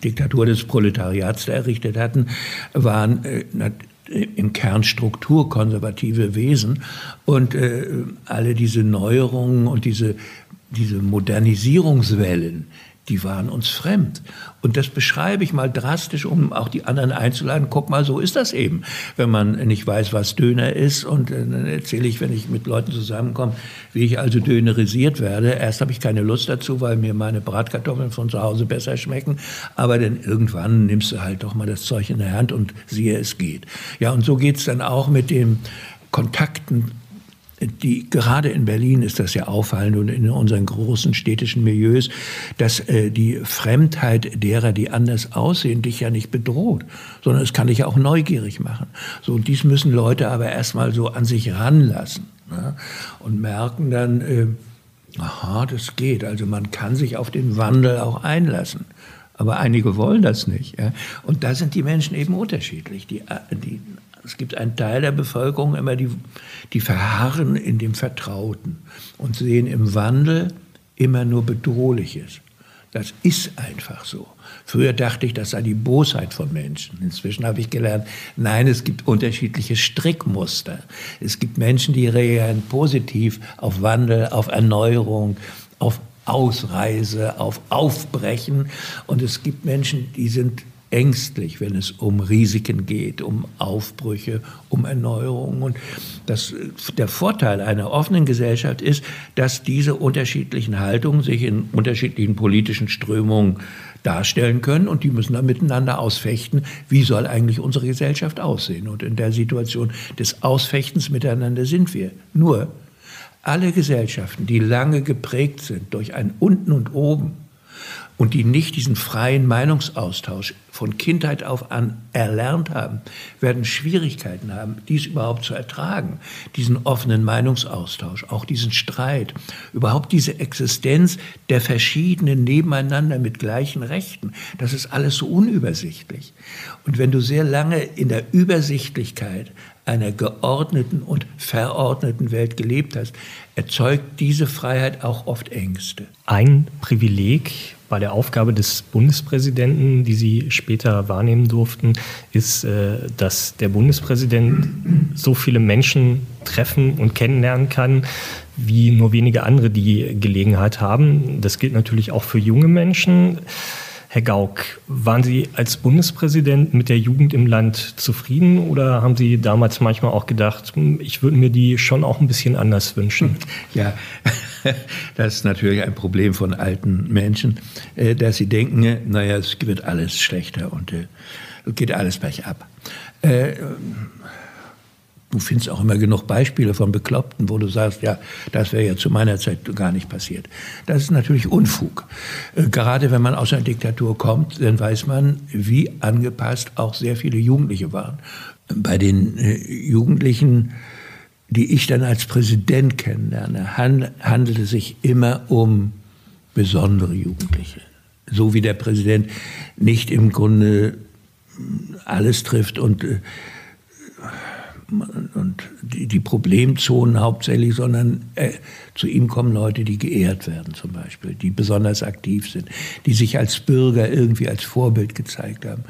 Diktatur des Proletariats errichtet hatten, waren äh, im Kern strukturkonservative Wesen. Und äh, alle diese Neuerungen und diese, diese Modernisierungswellen, die waren uns fremd. Und das beschreibe ich mal drastisch, um auch die anderen einzuladen. Guck mal, so ist das eben, wenn man nicht weiß, was Döner ist. Und äh, dann erzähle ich, wenn ich mit Leuten zusammenkomme, wie ich also dönerisiert werde. Erst habe ich keine Lust dazu, weil mir meine Bratkartoffeln von zu Hause besser schmecken. Aber dann irgendwann nimmst du halt doch mal das Zeug in der Hand und siehe, es geht. Ja, und so geht es dann auch mit den Kontakten die, gerade in Berlin ist das ja auffallend und in unseren großen städtischen Milieus, dass äh, die Fremdheit derer, die anders aussehen, dich ja nicht bedroht, sondern es kann dich ja auch neugierig machen. So, und dies müssen Leute aber erstmal so an sich ranlassen ne? und merken dann, äh, aha, das geht. Also man kann sich auf den Wandel auch einlassen. Aber einige wollen das nicht. Ja? Und da sind die Menschen eben unterschiedlich. Die, äh, die es gibt einen Teil der Bevölkerung immer, die, die verharren in dem Vertrauten und sehen im Wandel immer nur Bedrohliches. Das ist einfach so. Früher dachte ich, das sei die Bosheit von Menschen. Inzwischen habe ich gelernt, nein, es gibt unterschiedliche Strickmuster. Es gibt Menschen, die reagieren positiv auf Wandel, auf Erneuerung, auf Ausreise, auf Aufbrechen. Und es gibt Menschen, die sind ängstlich, wenn es um Risiken geht, um Aufbrüche, um Erneuerungen. Und das, der Vorteil einer offenen Gesellschaft ist, dass diese unterschiedlichen Haltungen sich in unterschiedlichen politischen Strömungen darstellen können und die müssen dann miteinander ausfechten, wie soll eigentlich unsere Gesellschaft aussehen. Und in der Situation des Ausfechtens miteinander sind wir. Nur alle Gesellschaften, die lange geprägt sind durch ein Unten und Oben, und die nicht diesen freien Meinungsaustausch von Kindheit auf an erlernt haben, werden Schwierigkeiten haben, dies überhaupt zu ertragen, diesen offenen Meinungsaustausch, auch diesen Streit, überhaupt diese Existenz der verschiedenen nebeneinander mit gleichen Rechten. Das ist alles so unübersichtlich. Und wenn du sehr lange in der Übersichtlichkeit einer geordneten und verordneten Welt gelebt hast, erzeugt diese Freiheit auch oft Ängste. Ein Privileg bei der Aufgabe des Bundespräsidenten, die Sie später wahrnehmen durften, ist, äh, dass der Bundespräsident so viele Menschen treffen und kennenlernen kann, wie nur wenige andere die Gelegenheit haben. Das gilt natürlich auch für junge Menschen. Herr Gauck, waren Sie als Bundespräsident mit der Jugend im Land zufrieden oder haben Sie damals manchmal auch gedacht, hm, ich würde mir die schon auch ein bisschen anders wünschen? Ja, das ist natürlich ein Problem von alten Menschen, äh, dass sie denken, naja, es wird alles schlechter und äh, geht alles bergab. Du findest auch immer genug Beispiele von Bekloppten, wo du sagst, ja, das wäre ja zu meiner Zeit gar nicht passiert. Das ist natürlich Unfug. Äh, gerade wenn man aus einer Diktatur kommt, dann weiß man, wie angepasst auch sehr viele Jugendliche waren. Bei den äh, Jugendlichen, die ich dann als Präsident kennenlerne, handelt es sich immer um besondere Jugendliche. So wie der Präsident nicht im Grunde alles trifft und äh, und die, die Problemzonen hauptsächlich, sondern äh, zu ihm kommen Leute, die geehrt werden zum Beispiel, die besonders aktiv sind, die sich als Bürger irgendwie als Vorbild gezeigt haben.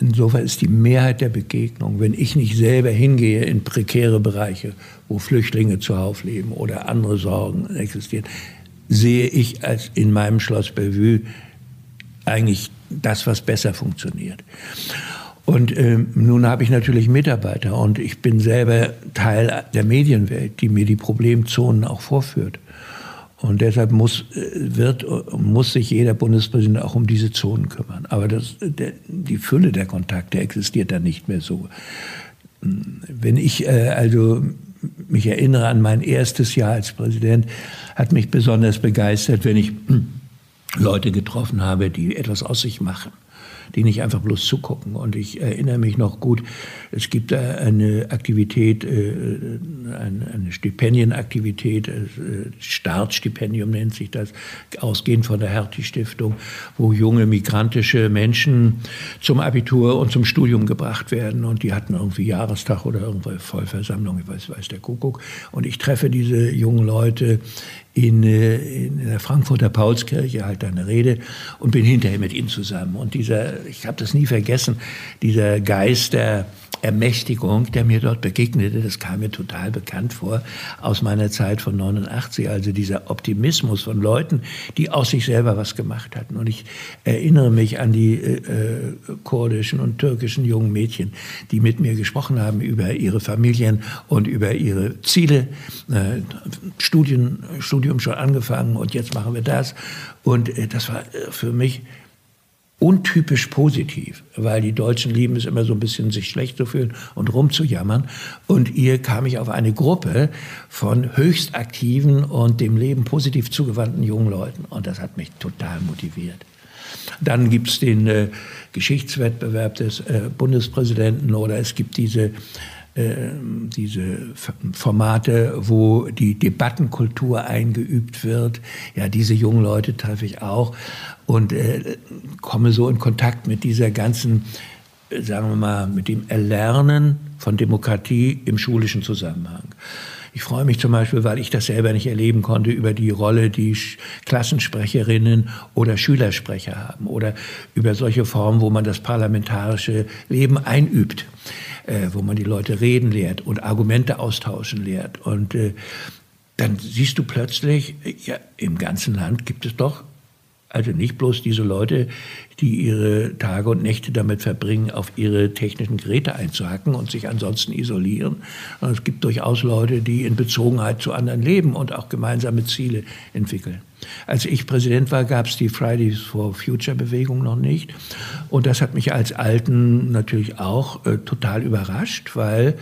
Insofern ist die Mehrheit der Begegnungen, wenn ich nicht selber hingehe in prekäre Bereiche, wo Flüchtlinge zuhauf leben oder andere Sorgen existieren, sehe ich als in meinem Schloss Bellevue eigentlich das, was besser funktioniert. Und ähm, nun habe ich natürlich Mitarbeiter und ich bin selber Teil der Medienwelt, die mir die Problemzonen auch vorführt. Und deshalb muss, äh, wird, muss sich jeder Bundespräsident auch um diese Zonen kümmern. Aber das, der, die Fülle der Kontakte existiert dann nicht mehr so. Wenn ich äh, also mich erinnere an mein erstes Jahr als Präsident, hat mich besonders begeistert, wenn ich Leute getroffen habe, die etwas aus sich machen die nicht einfach bloß zugucken. Und ich erinnere mich noch gut, es gibt eine Aktivität, äh, eine Stipendienaktivität, äh, Startstipendium nennt sich das, ausgehend von der Hertie-Stiftung, wo junge migrantische Menschen zum Abitur und zum Studium gebracht werden. Und die hatten irgendwie Jahrestag oder irgendwo Vollversammlung, ich weiß, weiß der Kuckuck. Und ich treffe diese jungen Leute in, äh, in der Frankfurter Paulskirche, halt eine Rede und bin hinterher mit ihm zusammen. Und dieser, ich habe das nie vergessen, dieser Geist der Ermächtigung, der mir dort begegnete, das kam mir total bekannt vor aus meiner Zeit von 89. Also dieser Optimismus von Leuten, die aus sich selber was gemacht hatten. Und ich erinnere mich an die äh, äh, kurdischen und türkischen jungen Mädchen, die mit mir gesprochen haben über ihre Familien und über ihre Ziele. Äh, Studien, Studium schon angefangen und jetzt machen wir das. Und äh, das war äh, für mich untypisch positiv, weil die Deutschen lieben es immer so ein bisschen, sich schlecht zu fühlen und rumzujammern. Und hier kam ich auf eine Gruppe von höchst aktiven und dem Leben positiv zugewandten jungen Leuten. Und das hat mich total motiviert. Dann gibt es den äh, Geschichtswettbewerb des äh, Bundespräsidenten oder es gibt diese diese Formate, wo die Debattenkultur eingeübt wird. Ja, diese jungen Leute treffe ich auch und äh, komme so in Kontakt mit dieser ganzen sagen wir mal, mit dem Erlernen von Demokratie im schulischen Zusammenhang. Ich freue mich zum Beispiel, weil ich das selber nicht erleben konnte, über die Rolle, die Klassensprecherinnen oder Schülersprecher haben oder über solche Formen, wo man das parlamentarische Leben einübt, äh, wo man die Leute reden lehrt und Argumente austauschen lehrt. Und äh, dann siehst du plötzlich, ja, im ganzen Land gibt es doch also nicht bloß diese Leute, die ihre Tage und Nächte damit verbringen, auf ihre technischen Geräte einzuhacken und sich ansonsten isolieren. Es gibt durchaus Leute, die in Bezogenheit zu anderen leben und auch gemeinsame Ziele entwickeln. Als ich Präsident war, gab es die Fridays for Future Bewegung noch nicht. Und das hat mich als Alten natürlich auch äh, total überrascht, weil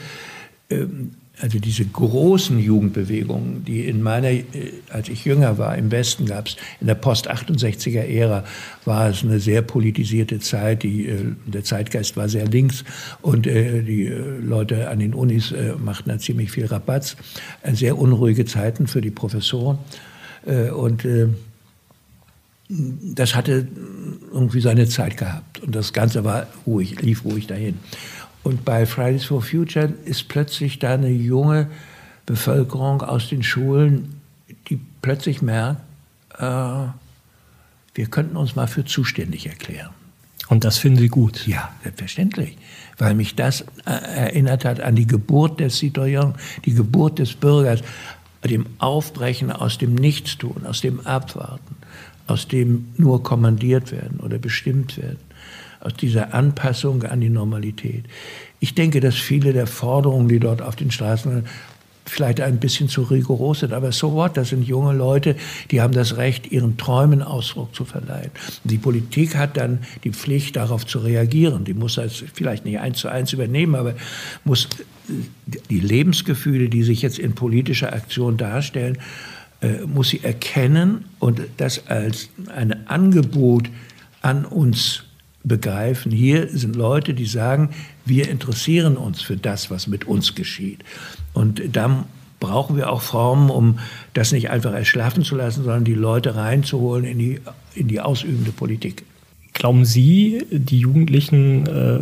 ähm, also diese großen Jugendbewegungen, die in meiner, äh, als ich jünger war, im Westen gab es, in der Post-68er Ära war es eine sehr politisierte Zeit, die, äh, der Zeitgeist war sehr links und äh, die Leute an den Unis machten da ziemlich viel Rabatz. Sehr unruhige Zeiten für die Professoren und das hatte irgendwie seine Zeit gehabt und das Ganze war ruhig, lief ruhig dahin. Und bei Fridays for Future ist plötzlich da eine junge Bevölkerung aus den Schulen, die plötzlich merkt, äh, wir könnten uns mal für zuständig erklären. Und das finden Sie gut? Ja, selbstverständlich. Weil mich das äh, erinnert hat an die Geburt des Citoyen, die Geburt des Bürgers, dem Aufbrechen aus dem Nichtstun, aus dem Abwarten, aus dem nur kommandiert werden oder bestimmt werden aus dieser Anpassung an die Normalität. Ich denke, dass viele der Forderungen, die dort auf den Straßen vielleicht ein bisschen zu rigoros sind, aber so what, das sind junge Leute, die haben das Recht, ihren Träumen Ausdruck zu verleihen. Die Politik hat dann die Pflicht, darauf zu reagieren. Die muss das vielleicht nicht eins zu eins übernehmen, aber muss die Lebensgefühle, die sich jetzt in politischer Aktion darstellen, äh, muss sie erkennen und das als ein Angebot an uns begreifen, hier sind Leute, die sagen, wir interessieren uns für das, was mit uns geschieht. Und da brauchen wir auch Formen, um das nicht einfach erschlaffen zu lassen, sondern die Leute reinzuholen in die, in die ausübende Politik. Glauben Sie, die Jugendlichen, äh,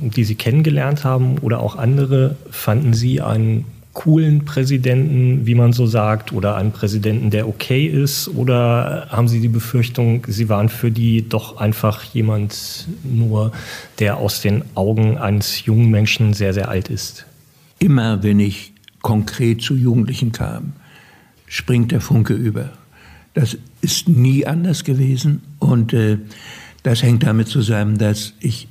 die Sie kennengelernt haben oder auch andere, fanden Sie einen coolen Präsidenten, wie man so sagt, oder einen Präsidenten, der okay ist? Oder haben Sie die Befürchtung, Sie waren für die doch einfach jemand nur, der aus den Augen eines jungen Menschen sehr, sehr alt ist? Immer wenn ich konkret zu Jugendlichen kam, springt der Funke über. Das ist nie anders gewesen und äh, das hängt damit zusammen, dass ich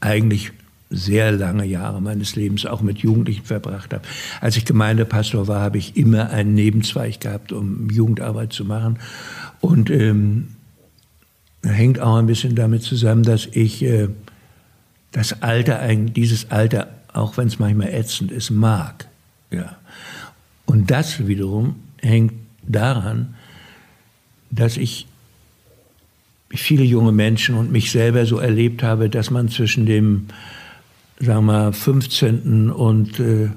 eigentlich sehr lange Jahre meines Lebens auch mit Jugendlichen verbracht habe. Als ich Gemeindepastor war, habe ich immer einen Nebenzweig gehabt, um Jugendarbeit zu machen. Und ähm, hängt auch ein bisschen damit zusammen, dass ich äh, das Alter, dieses Alter, auch wenn es manchmal ätzend ist, mag. Ja. Und das wiederum hängt daran, dass ich viele junge Menschen und mich selber so erlebt habe, dass man zwischen dem sagen wir, 15. und äh,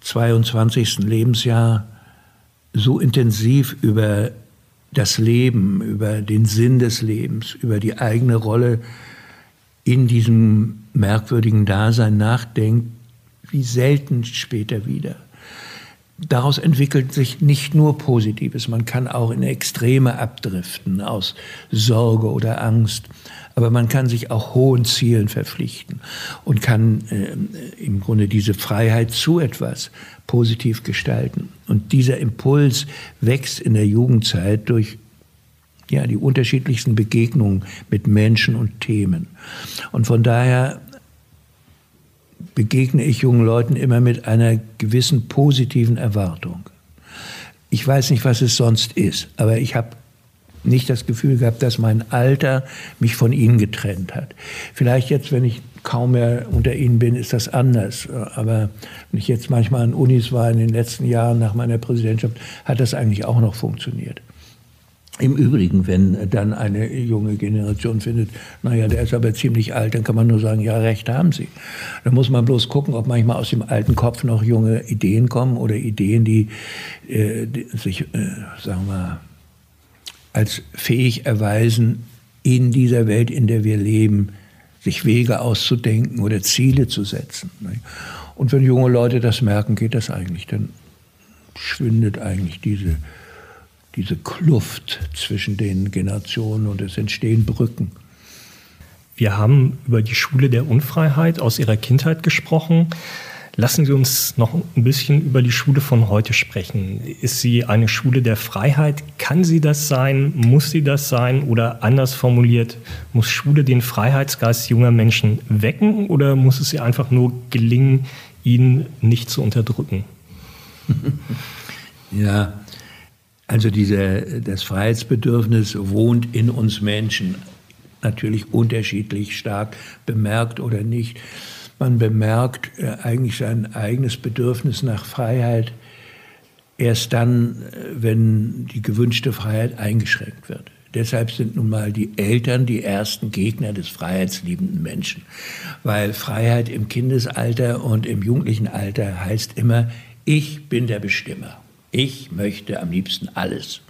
22. Lebensjahr so intensiv über das Leben, über den Sinn des Lebens, über die eigene Rolle in diesem merkwürdigen Dasein nachdenkt, wie selten später wieder. Daraus entwickelt sich nicht nur Positives, man kann auch in Extreme abdriften aus Sorge oder Angst. Aber man kann sich auch hohen Zielen verpflichten und kann äh, im Grunde diese Freiheit zu etwas positiv gestalten. Und dieser Impuls wächst in der Jugendzeit durch ja, die unterschiedlichsten Begegnungen mit Menschen und Themen. Und von daher begegne ich jungen Leuten immer mit einer gewissen positiven Erwartung. Ich weiß nicht, was es sonst ist, aber ich habe nicht das Gefühl gehabt, dass mein Alter mich von ihnen getrennt hat. Vielleicht jetzt, wenn ich kaum mehr unter ihnen bin, ist das anders. Aber wenn ich jetzt manchmal an Unis war in den letzten Jahren nach meiner Präsidentschaft, hat das eigentlich auch noch funktioniert. Im Übrigen, wenn dann eine junge Generation findet, naja, der ist aber ziemlich alt, dann kann man nur sagen, ja, recht haben Sie. Da muss man bloß gucken, ob manchmal aus dem alten Kopf noch junge Ideen kommen oder Ideen, die, äh, die sich, äh, sagen wir, als fähig erweisen, in dieser Welt, in der wir leben, sich Wege auszudenken oder Ziele zu setzen. Und wenn junge Leute das merken, geht das eigentlich. Dann schwindet eigentlich diese, diese Kluft zwischen den Generationen und es entstehen Brücken. Wir haben über die Schule der Unfreiheit aus Ihrer Kindheit gesprochen. Lassen Sie uns noch ein bisschen über die Schule von heute sprechen. Ist sie eine Schule der Freiheit? Kann sie das sein? Muss sie das sein? Oder anders formuliert, muss Schule den Freiheitsgeist junger Menschen wecken oder muss es ihr einfach nur gelingen, ihn nicht zu unterdrücken? Ja, also diese, das Freiheitsbedürfnis wohnt in uns Menschen natürlich unterschiedlich stark bemerkt oder nicht. Man bemerkt äh, eigentlich sein eigenes Bedürfnis nach Freiheit erst dann, äh, wenn die gewünschte Freiheit eingeschränkt wird. Deshalb sind nun mal die Eltern die ersten Gegner des freiheitsliebenden Menschen. Weil Freiheit im Kindesalter und im jugendlichen Alter heißt immer, ich bin der Bestimmer. Ich möchte am liebsten alles.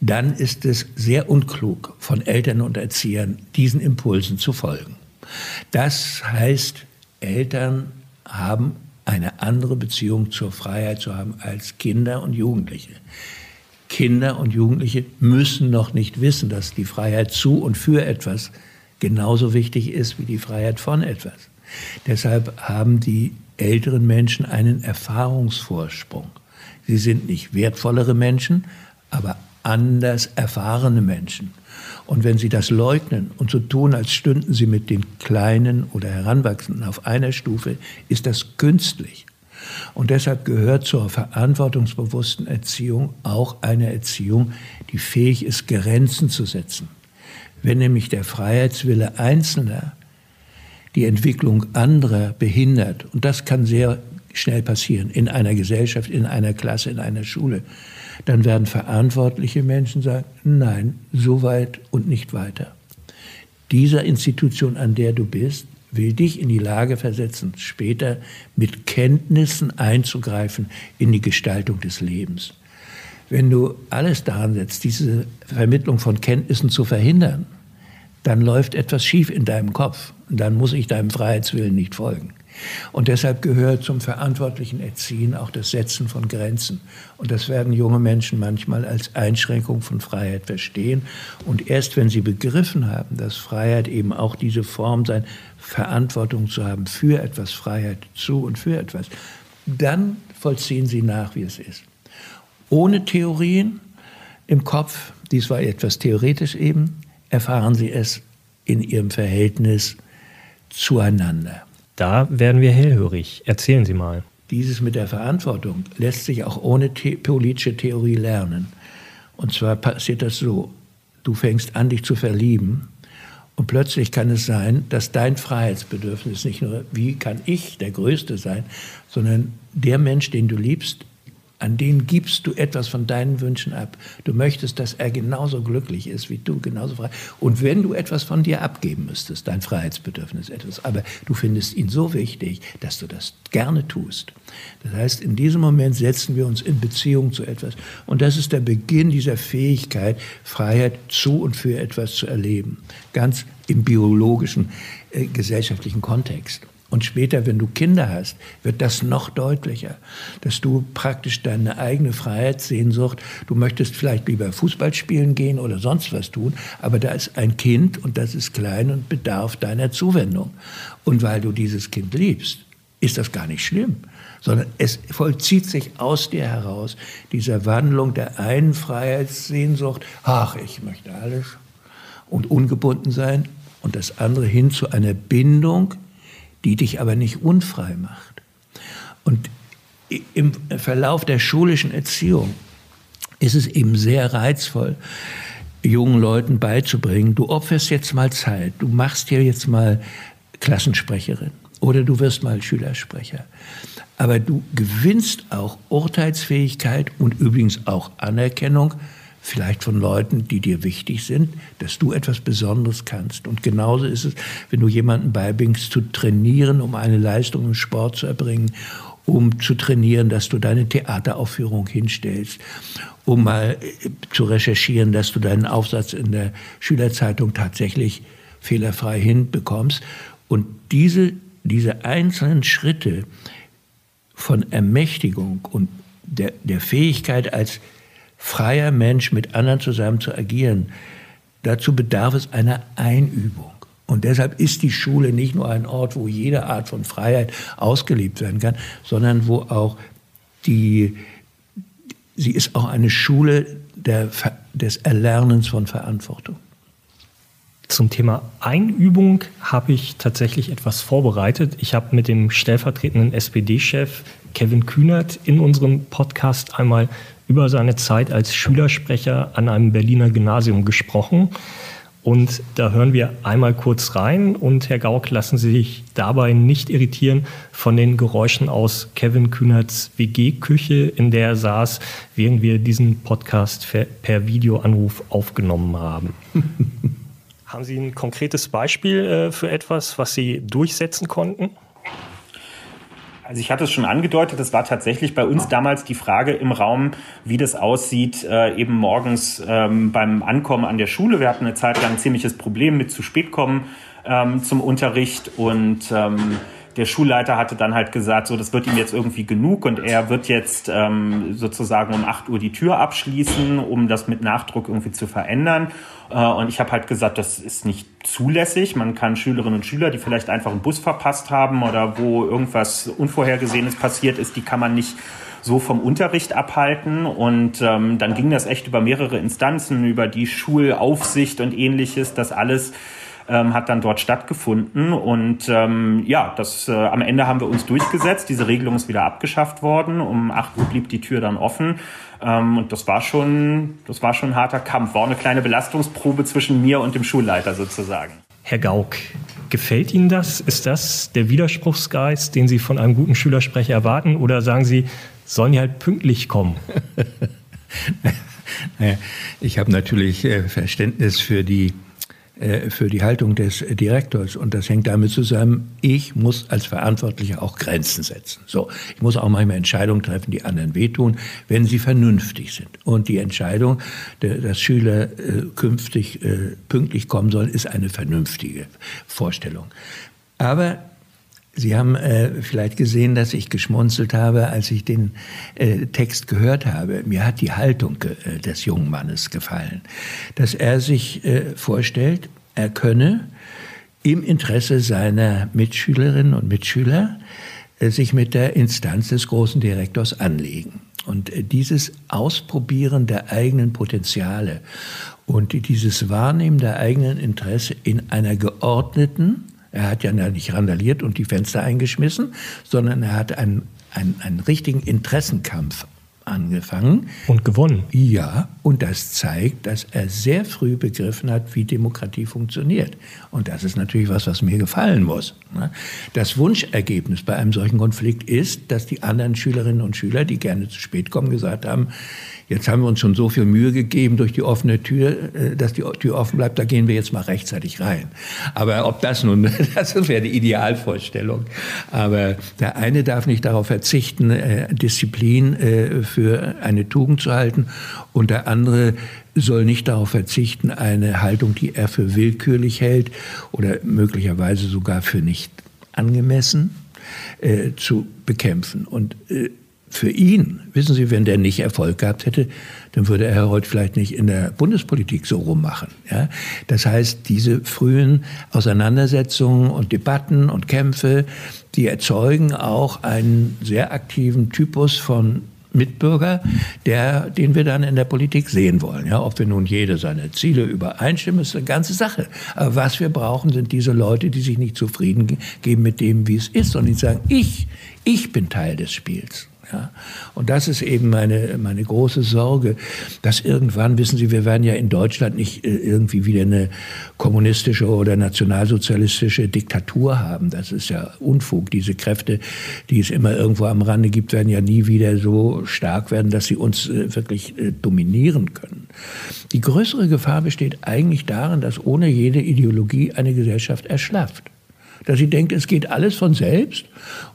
Dann ist es sehr unklug von Eltern und Erziehern, diesen Impulsen zu folgen. Das heißt, Eltern haben eine andere Beziehung zur Freiheit zu haben als Kinder und Jugendliche. Kinder und Jugendliche müssen noch nicht wissen, dass die Freiheit zu und für etwas genauso wichtig ist wie die Freiheit von etwas. Deshalb haben die älteren Menschen einen Erfahrungsvorsprung. Sie sind nicht wertvollere Menschen, aber anders erfahrene Menschen. Und wenn sie das leugnen und so tun, als stünden sie mit den Kleinen oder Heranwachsenden auf einer Stufe, ist das künstlich. Und deshalb gehört zur verantwortungsbewussten Erziehung auch eine Erziehung, die fähig ist, Grenzen zu setzen. Wenn nämlich der Freiheitswille Einzelner die Entwicklung anderer behindert, und das kann sehr schnell passieren in einer Gesellschaft, in einer Klasse, in einer Schule, dann werden verantwortliche Menschen sagen, nein, so weit und nicht weiter. Dieser Institution, an der du bist, will dich in die Lage versetzen, später mit Kenntnissen einzugreifen in die Gestaltung des Lebens. Wenn du alles daran setzt, diese Vermittlung von Kenntnissen zu verhindern, dann läuft etwas schief in deinem Kopf. Und dann muss ich deinem Freiheitswillen nicht folgen. Und deshalb gehört zum verantwortlichen Erziehen auch das Setzen von Grenzen. Und das werden junge Menschen manchmal als Einschränkung von Freiheit verstehen. Und erst wenn sie begriffen haben, dass Freiheit eben auch diese Form sein, Verantwortung zu haben für etwas, Freiheit zu und für etwas, dann vollziehen sie nach, wie es ist. Ohne Theorien im Kopf, dies war etwas theoretisch eben, erfahren sie es in ihrem Verhältnis zueinander. Da werden wir hellhörig. Erzählen Sie mal. Dieses mit der Verantwortung lässt sich auch ohne the politische Theorie lernen. Und zwar passiert das so, du fängst an, dich zu verlieben und plötzlich kann es sein, dass dein Freiheitsbedürfnis nicht nur, wie kann ich der Größte sein, sondern der Mensch, den du liebst, an den gibst du etwas von deinen Wünschen ab. Du möchtest, dass er genauso glücklich ist wie du, genauso frei. Und wenn du etwas von dir abgeben müsstest, dein Freiheitsbedürfnis etwas, aber du findest ihn so wichtig, dass du das gerne tust. Das heißt, in diesem Moment setzen wir uns in Beziehung zu etwas. Und das ist der Beginn dieser Fähigkeit, Freiheit zu und für etwas zu erleben. Ganz im biologischen, äh, gesellschaftlichen Kontext. Und später, wenn du Kinder hast, wird das noch deutlicher, dass du praktisch deine eigene Freiheitssehnsucht, du möchtest vielleicht lieber Fußball spielen gehen oder sonst was tun, aber da ist ein Kind und das ist klein und bedarf deiner Zuwendung. Und weil du dieses Kind liebst, ist das gar nicht schlimm, sondern es vollzieht sich aus dir heraus diese Wandlung der einen Freiheitssehnsucht, ach, ich möchte alles und ungebunden sein, und das andere hin zu einer Bindung, die dich aber nicht unfrei macht. Und im Verlauf der schulischen Erziehung ist es eben sehr reizvoll, jungen Leuten beizubringen, du opferst jetzt mal Zeit, du machst hier jetzt mal Klassensprecherin oder du wirst mal Schülersprecher. Aber du gewinnst auch Urteilsfähigkeit und übrigens auch Anerkennung vielleicht von Leuten, die dir wichtig sind, dass du etwas Besonderes kannst. Und genauso ist es, wenn du jemanden beibringst, zu trainieren, um eine Leistung im Sport zu erbringen, um zu trainieren, dass du deine Theateraufführung hinstellst, um mal äh, zu recherchieren, dass du deinen Aufsatz in der Schülerzeitung tatsächlich fehlerfrei hinbekommst. Und diese, diese einzelnen Schritte von Ermächtigung und der, der Fähigkeit als freier Mensch mit anderen zusammen zu agieren, dazu bedarf es einer Einübung. Und deshalb ist die Schule nicht nur ein Ort, wo jede Art von Freiheit ausgelebt werden kann, sondern wo auch die, sie ist auch eine Schule der, des Erlernens von Verantwortung. Zum Thema Einübung habe ich tatsächlich etwas vorbereitet. Ich habe mit dem stellvertretenden SPD-Chef Kevin Kühnert in unserem Podcast einmal über seine Zeit als Schülersprecher an einem Berliner Gymnasium gesprochen. Und da hören wir einmal kurz rein. Und Herr Gauck, lassen Sie sich dabei nicht irritieren von den Geräuschen aus Kevin Kühnerts WG-Küche, in der er saß, während wir diesen Podcast per Videoanruf aufgenommen haben. haben Sie ein konkretes Beispiel äh, für etwas, was Sie durchsetzen konnten? Also ich hatte es schon angedeutet, es war tatsächlich bei uns damals die Frage im Raum, wie das aussieht, äh, eben morgens ähm, beim Ankommen an der Schule. Wir hatten eine Zeit lang ein ziemliches Problem mit zu spät kommen ähm, zum Unterricht und ähm, der Schulleiter hatte dann halt gesagt, so das wird ihm jetzt irgendwie genug und er wird jetzt ähm, sozusagen um 8 Uhr die Tür abschließen, um das mit Nachdruck irgendwie zu verändern. Äh, und ich habe halt gesagt, das ist nicht zulässig. Man kann Schülerinnen und Schüler, die vielleicht einfach einen Bus verpasst haben oder wo irgendwas Unvorhergesehenes passiert ist, die kann man nicht so vom Unterricht abhalten. Und ähm, dann ging das echt über mehrere Instanzen, über die Schulaufsicht und ähnliches, das alles ähm, hat dann dort stattgefunden. Und ähm, ja, das, äh, am Ende haben wir uns durchgesetzt. Diese Regelung ist wieder abgeschafft worden. Um 8 Uhr blieb die Tür dann offen. Ähm, und das war schon, das war schon ein harter Kampf. War eine kleine Belastungsprobe zwischen mir und dem Schulleiter sozusagen. Herr Gauck, gefällt Ihnen das? Ist das der Widerspruchsgeist, den Sie von einem guten Schülersprecher erwarten? Oder sagen Sie, sollen die halt pünktlich kommen? ich habe natürlich äh, Verständnis für die äh, für die Haltung des Direktors. Und das hängt damit zusammen, ich muss als Verantwortlicher auch Grenzen setzen. So, ich muss auch manchmal Entscheidungen treffen, die anderen wehtun, wenn sie vernünftig sind. Und die Entscheidung, dass Schüler äh, künftig äh, pünktlich kommen sollen, ist eine vernünftige Vorstellung. Aber Sie haben äh, vielleicht gesehen, dass ich geschmunzelt habe, als ich den äh, Text gehört habe. Mir hat die Haltung äh, des jungen Mannes gefallen, dass er sich äh, vorstellt, er könne im Interesse seiner Mitschülerinnen und Mitschüler äh, sich mit der Instanz des großen Direktors anlegen. Und äh, dieses Ausprobieren der eigenen Potenziale und dieses Wahrnehmen der eigenen Interesse in einer geordneten, er hat ja nicht randaliert und die Fenster eingeschmissen, sondern er hat einen, einen, einen richtigen Interessenkampf angefangen. Und gewonnen. Ja, und das zeigt, dass er sehr früh begriffen hat, wie Demokratie funktioniert. Und das ist natürlich was, was mir gefallen muss. Ne? Das Wunschergebnis bei einem solchen Konflikt ist, dass die anderen Schülerinnen und Schüler, die gerne zu spät kommen, gesagt haben, Jetzt haben wir uns schon so viel Mühe gegeben durch die offene Tür, äh, dass die Tür offen bleibt, da gehen wir jetzt mal rechtzeitig rein. Aber ob das nun, das wäre die Idealvorstellung. Aber der eine darf nicht darauf verzichten, äh, Disziplin äh, für eine Tugend zu halten und der andere soll nicht darauf verzichten, eine Haltung, die er für willkürlich hält oder möglicherweise sogar für nicht angemessen, äh, zu bekämpfen. Und äh, für ihn, wissen Sie, wenn der nicht Erfolg gehabt hätte, dann würde er heute vielleicht nicht in der Bundespolitik so rummachen. Ja? Das heißt, diese frühen Auseinandersetzungen und Debatten und Kämpfe, die erzeugen auch einen sehr aktiven Typus von Mitbürger, der, den wir dann in der Politik sehen wollen. Ja, ob wir nun jede seine Ziele übereinstimmen, ist eine ganze Sache. Aber was wir brauchen, sind diese Leute, die sich nicht zufrieden geben mit dem, wie es ist, sondern die sagen, ich, ich bin Teil des Spiels. Ja? Und das ist eben meine, meine große Sorge, dass irgendwann, wissen Sie, wir werden ja in Deutschland nicht äh, irgendwie wieder eine kommunistische oder nationalsozialistische Diktatur haben. Das ist ja Unfug. Diese Kräfte, die es immer irgendwo am Rande gibt, werden ja nie wieder so stark werden, dass sie uns äh, wirklich äh, dominieren können. Die größere Gefahr besteht eigentlich darin, dass ohne jede Ideologie eine Gesellschaft erschlafft. Dass sie denkt, es geht alles von selbst.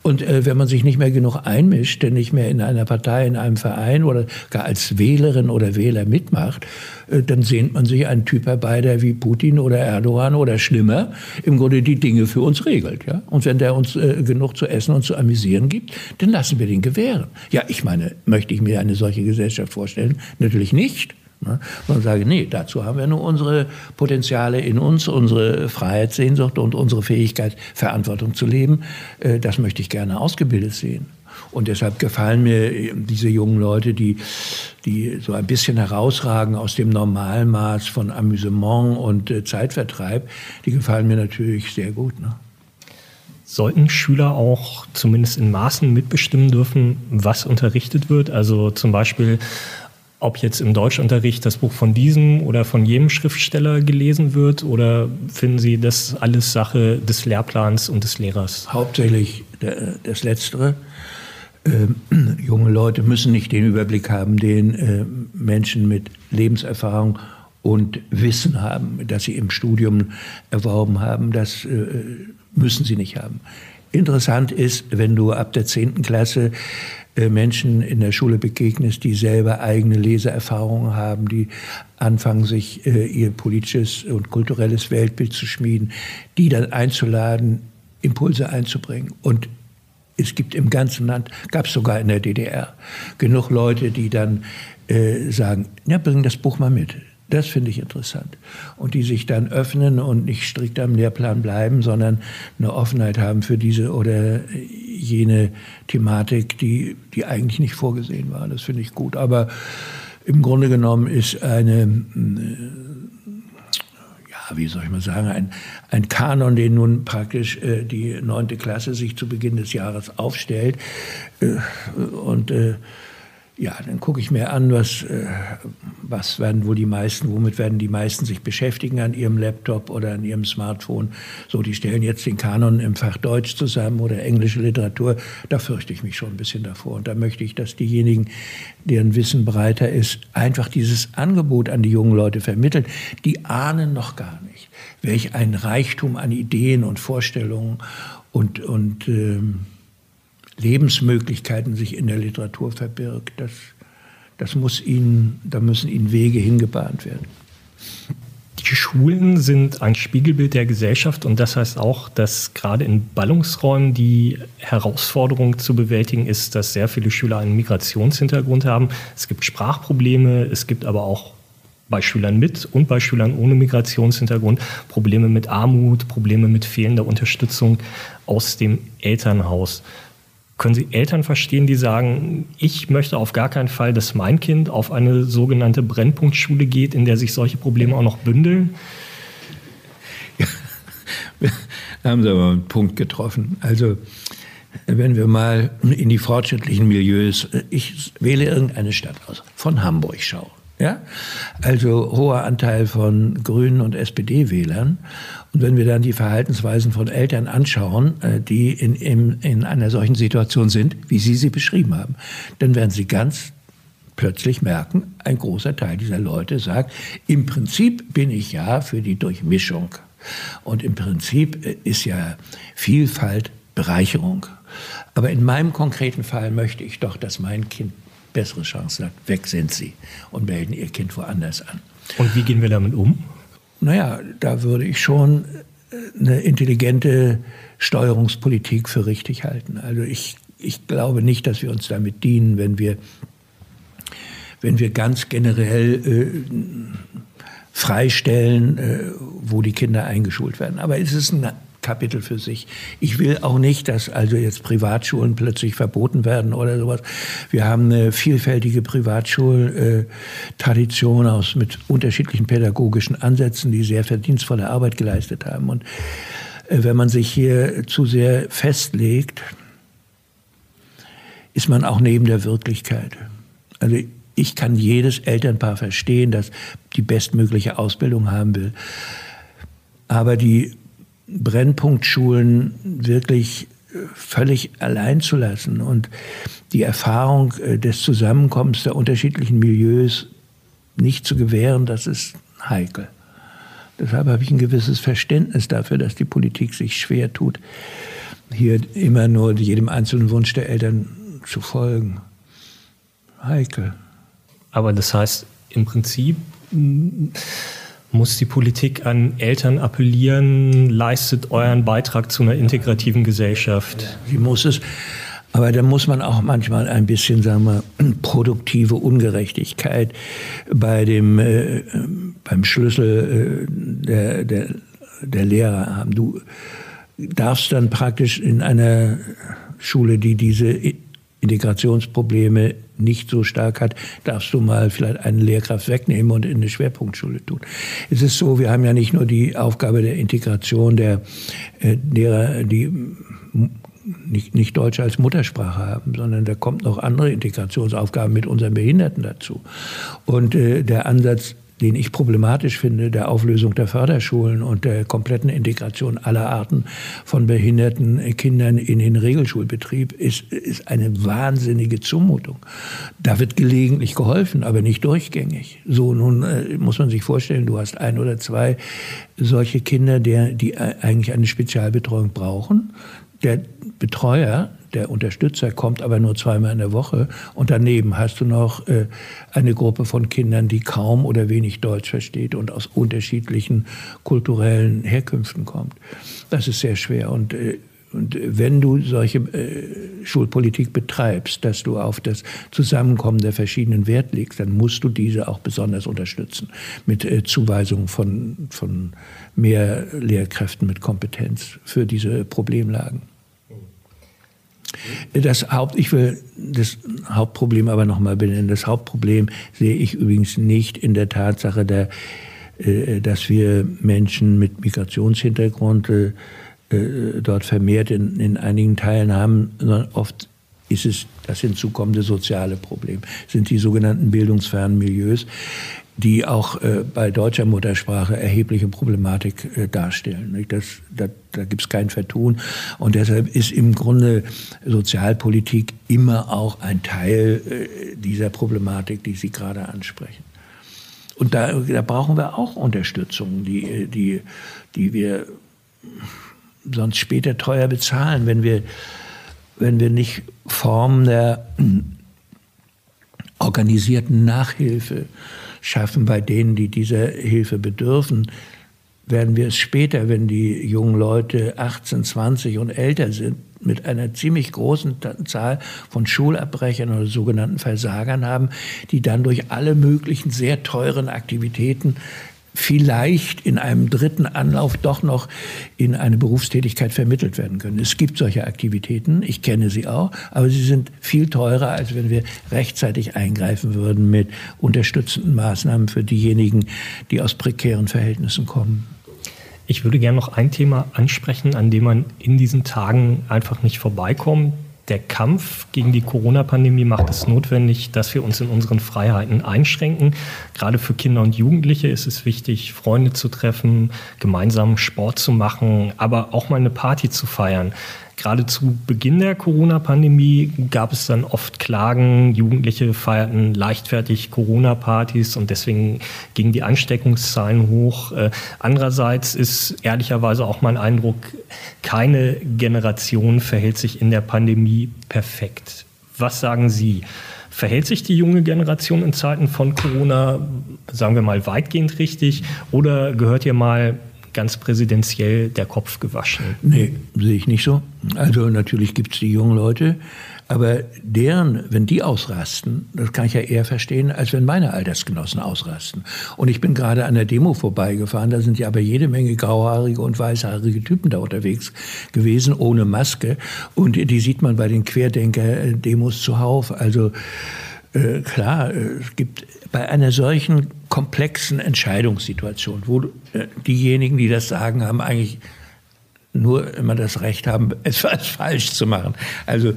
Und äh, wenn man sich nicht mehr genug einmischt, denn nicht mehr in einer Partei, in einem Verein oder gar als Wählerin oder Wähler mitmacht, äh, dann sehnt man sich einen Typ herbei, der wie Putin oder Erdogan oder schlimmer im Grunde die Dinge für uns regelt. Ja? Und wenn der uns äh, genug zu essen und zu amüsieren gibt, dann lassen wir den gewähren. Ja, ich meine, möchte ich mir eine solche Gesellschaft vorstellen? Natürlich nicht. Ne? Sondern sage, nee, dazu haben wir nur unsere Potenziale in uns, unsere Freiheitssehnsucht und unsere Fähigkeit, Verantwortung zu leben. Äh, das möchte ich gerne ausgebildet sehen. Und deshalb gefallen mir äh, diese jungen Leute, die, die so ein bisschen herausragen aus dem Normalmaß von Amüsement und äh, Zeitvertreib, die gefallen mir natürlich sehr gut. Ne? Sollten Schüler auch zumindest in Maßen mitbestimmen dürfen, was unterrichtet wird? Also zum Beispiel ob jetzt im Deutschunterricht das Buch von diesem oder von jedem Schriftsteller gelesen wird oder finden Sie das alles Sache des Lehrplans und des Lehrers? Hauptsächlich das Letztere. Ähm, junge Leute müssen nicht den Überblick haben, den äh, Menschen mit Lebenserfahrung und Wissen haben, das sie im Studium erworben haben. Das äh, müssen sie nicht haben. Interessant ist, wenn du ab der 10. Klasse äh, Menschen in der Schule begegnest, die selber eigene Leseerfahrungen haben, die anfangen, sich äh, ihr politisches und kulturelles Weltbild zu schmieden, die dann einzuladen, Impulse einzubringen. Und es gibt im ganzen Land, gab es sogar in der DDR, genug Leute, die dann äh, sagen, ja, bring das Buch mal mit. Das finde ich interessant. Und die sich dann öffnen und nicht strikt am Lehrplan bleiben, sondern eine Offenheit haben für diese oder jene Thematik, die, die eigentlich nicht vorgesehen war. Das finde ich gut. Aber im Grunde genommen ist eine, äh, ja, wie soll ich mal sagen, ein, ein Kanon, den nun praktisch äh, die neunte Klasse sich zu Beginn des Jahres aufstellt. Äh, und äh, ja, dann gucke ich mir an, was, äh, was werden wohl die meisten, womit werden die meisten sich beschäftigen an ihrem Laptop oder an ihrem Smartphone. So, die stellen jetzt den Kanon im Fach Deutsch zusammen oder englische Literatur. Da fürchte ich mich schon ein bisschen davor. Und da möchte ich, dass diejenigen, deren Wissen breiter ist, einfach dieses Angebot an die jungen Leute vermitteln. Die ahnen noch gar nicht, welch ein Reichtum an Ideen und Vorstellungen und, und ähm, Lebensmöglichkeiten sich in der Literatur verbirgt. Das, das muss ihnen, da müssen ihnen Wege hingebahnt werden. Die Schulen sind ein Spiegelbild der Gesellschaft und das heißt auch, dass gerade in Ballungsräumen die Herausforderung zu bewältigen ist, dass sehr viele Schüler einen Migrationshintergrund haben. Es gibt Sprachprobleme, es gibt aber auch bei Schülern mit und bei Schülern ohne Migrationshintergrund Probleme mit Armut, Probleme mit fehlender Unterstützung aus dem Elternhaus. Können Sie Eltern verstehen, die sagen, ich möchte auf gar keinen Fall, dass mein Kind auf eine sogenannte Brennpunktschule geht, in der sich solche Probleme auch noch bündeln? Ja, da haben Sie aber einen Punkt getroffen. Also, wenn wir mal in die fortschrittlichen Milieus, ich wähle irgendeine Stadt aus, von Hamburg schaue. Ja? Also hoher Anteil von Grünen und SPD-Wählern. Und wenn wir dann die Verhaltensweisen von Eltern anschauen, äh, die in, in, in einer solchen Situation sind, wie Sie sie beschrieben haben, dann werden Sie ganz plötzlich merken, ein großer Teil dieser Leute sagt, im Prinzip bin ich ja für die Durchmischung. Und im Prinzip äh, ist ja Vielfalt Bereicherung. Aber in meinem konkreten Fall möchte ich doch, dass mein Kind bessere Chancen hat. Weg sind sie und melden ihr Kind woanders an. Und wie gehen wir damit um? Naja, da würde ich schon äh, eine intelligente Steuerungspolitik für richtig halten. Also ich, ich glaube nicht, dass wir uns damit dienen, wenn wir, wenn wir ganz generell äh, freistellen, äh, wo die Kinder eingeschult werden. Aber es ist ein Kapitel für sich. Ich will auch nicht, dass also jetzt Privatschulen plötzlich verboten werden oder sowas. Wir haben eine vielfältige Privatschultradition aus mit unterschiedlichen pädagogischen Ansätzen, die sehr verdienstvolle Arbeit geleistet haben. Und äh, wenn man sich hier zu sehr festlegt, ist man auch neben der Wirklichkeit. Also ich kann jedes Elternpaar verstehen, das die bestmögliche Ausbildung haben will. Aber die Brennpunktschulen wirklich äh, völlig allein zu lassen und die Erfahrung äh, des Zusammenkommens der unterschiedlichen Milieus nicht zu gewähren, das ist heikel. Deshalb habe ich ein gewisses Verständnis dafür, dass die Politik sich schwer tut, hier immer nur jedem einzelnen Wunsch der Eltern zu folgen. Heikel. Aber das heißt, im Prinzip muss die Politik an Eltern appellieren, leistet euren Beitrag zu einer integrativen Gesellschaft. Sie muss es. Aber da muss man auch manchmal ein bisschen, sagen wir, produktive Ungerechtigkeit bei dem, äh, beim Schlüssel äh, der, der, der Lehrer haben. Du darfst dann praktisch in einer Schule, die diese Integrationsprobleme nicht so stark hat, darfst du mal vielleicht eine Lehrkraft wegnehmen und in eine Schwerpunktschule tun. Es ist so, wir haben ja nicht nur die Aufgabe der Integration der äh, Lehrer, die nicht, nicht Deutsch als Muttersprache haben, sondern da kommt noch andere Integrationsaufgaben mit unseren Behinderten dazu. Und äh, der Ansatz den ich problematisch finde, der Auflösung der Förderschulen und der kompletten Integration aller Arten von behinderten Kindern in den Regelschulbetrieb, ist, ist eine wahnsinnige Zumutung. Da wird gelegentlich geholfen, aber nicht durchgängig. So, nun äh, muss man sich vorstellen, du hast ein oder zwei solche Kinder, der, die eigentlich eine Spezialbetreuung brauchen. Der Betreuer der Unterstützer kommt aber nur zweimal in der Woche und daneben hast du noch äh, eine Gruppe von Kindern, die kaum oder wenig Deutsch versteht und aus unterschiedlichen kulturellen Herkünften kommt. Das ist sehr schwer und äh, und wenn du solche äh, Schulpolitik betreibst, dass du auf das Zusammenkommen der verschiedenen Wert legst, dann musst du diese auch besonders unterstützen mit äh, Zuweisung von, von mehr Lehrkräften mit Kompetenz für diese Problemlagen. Das Haupt, ich will das Hauptproblem aber nochmal benennen. Das Hauptproblem sehe ich übrigens nicht in der Tatsache, der, äh, dass wir Menschen mit Migrationshintergrund äh, dort vermehrt in, in einigen Teilen haben, sondern oft ist es das hinzukommende soziale Problem, sind die sogenannten bildungsfernen Milieus die auch äh, bei deutscher Muttersprache erhebliche Problematik äh, darstellen. Das, da da gibt es kein Vertun. Und deshalb ist im Grunde Sozialpolitik immer auch ein Teil äh, dieser Problematik, die Sie gerade ansprechen. Und da, da brauchen wir auch Unterstützung, die, äh, die, die wir sonst später teuer bezahlen, wenn wir, wenn wir nicht Formen der organisierten Nachhilfe schaffen bei denen, die dieser Hilfe bedürfen, werden wir es später, wenn die jungen Leute 18, 20 und älter sind, mit einer ziemlich großen Zahl von Schulabbrechern oder sogenannten Versagern haben, die dann durch alle möglichen sehr teuren Aktivitäten vielleicht in einem dritten Anlauf doch noch in eine Berufstätigkeit vermittelt werden können. Es gibt solche Aktivitäten, ich kenne sie auch, aber sie sind viel teurer, als wenn wir rechtzeitig eingreifen würden mit unterstützenden Maßnahmen für diejenigen, die aus prekären Verhältnissen kommen. Ich würde gerne noch ein Thema ansprechen, an dem man in diesen Tagen einfach nicht vorbeikommt der Kampf gegen die Corona-Pandemie macht es notwendig, dass wir uns in unseren Freiheiten einschränken. Gerade für Kinder und Jugendliche ist es wichtig, Freunde zu treffen, gemeinsam Sport zu machen, aber auch mal eine Party zu feiern. Gerade zu Beginn der Corona-Pandemie gab es dann oft Klagen, Jugendliche feierten leichtfertig Corona-Partys und deswegen gingen die Ansteckungszahlen hoch. Äh, andererseits ist ehrlicherweise auch mein Eindruck, keine Generation verhält sich in der Pandemie perfekt. Was sagen Sie? Verhält sich die junge Generation in Zeiten von Corona, sagen wir mal, weitgehend richtig? Oder gehört ihr mal ganz präsidentiell der Kopf gewaschen? Nee, sehe ich nicht so. Also natürlich gibt es die jungen Leute, aber deren, wenn die ausrasten, das kann ich ja eher verstehen, als wenn meine Altersgenossen ausrasten. Und ich bin gerade an der Demo vorbeigefahren, da sind ja aber jede Menge grauhaarige und weißhaarige Typen da unterwegs gewesen, ohne Maske. Und die sieht man bei den Querdenker-Demos zuhauf. Also äh, klar, äh, es gibt bei einer solchen komplexen Entscheidungssituation, wo äh, diejenigen, die das sagen, haben eigentlich nur immer das Recht haben, etwas falsch zu machen. Also,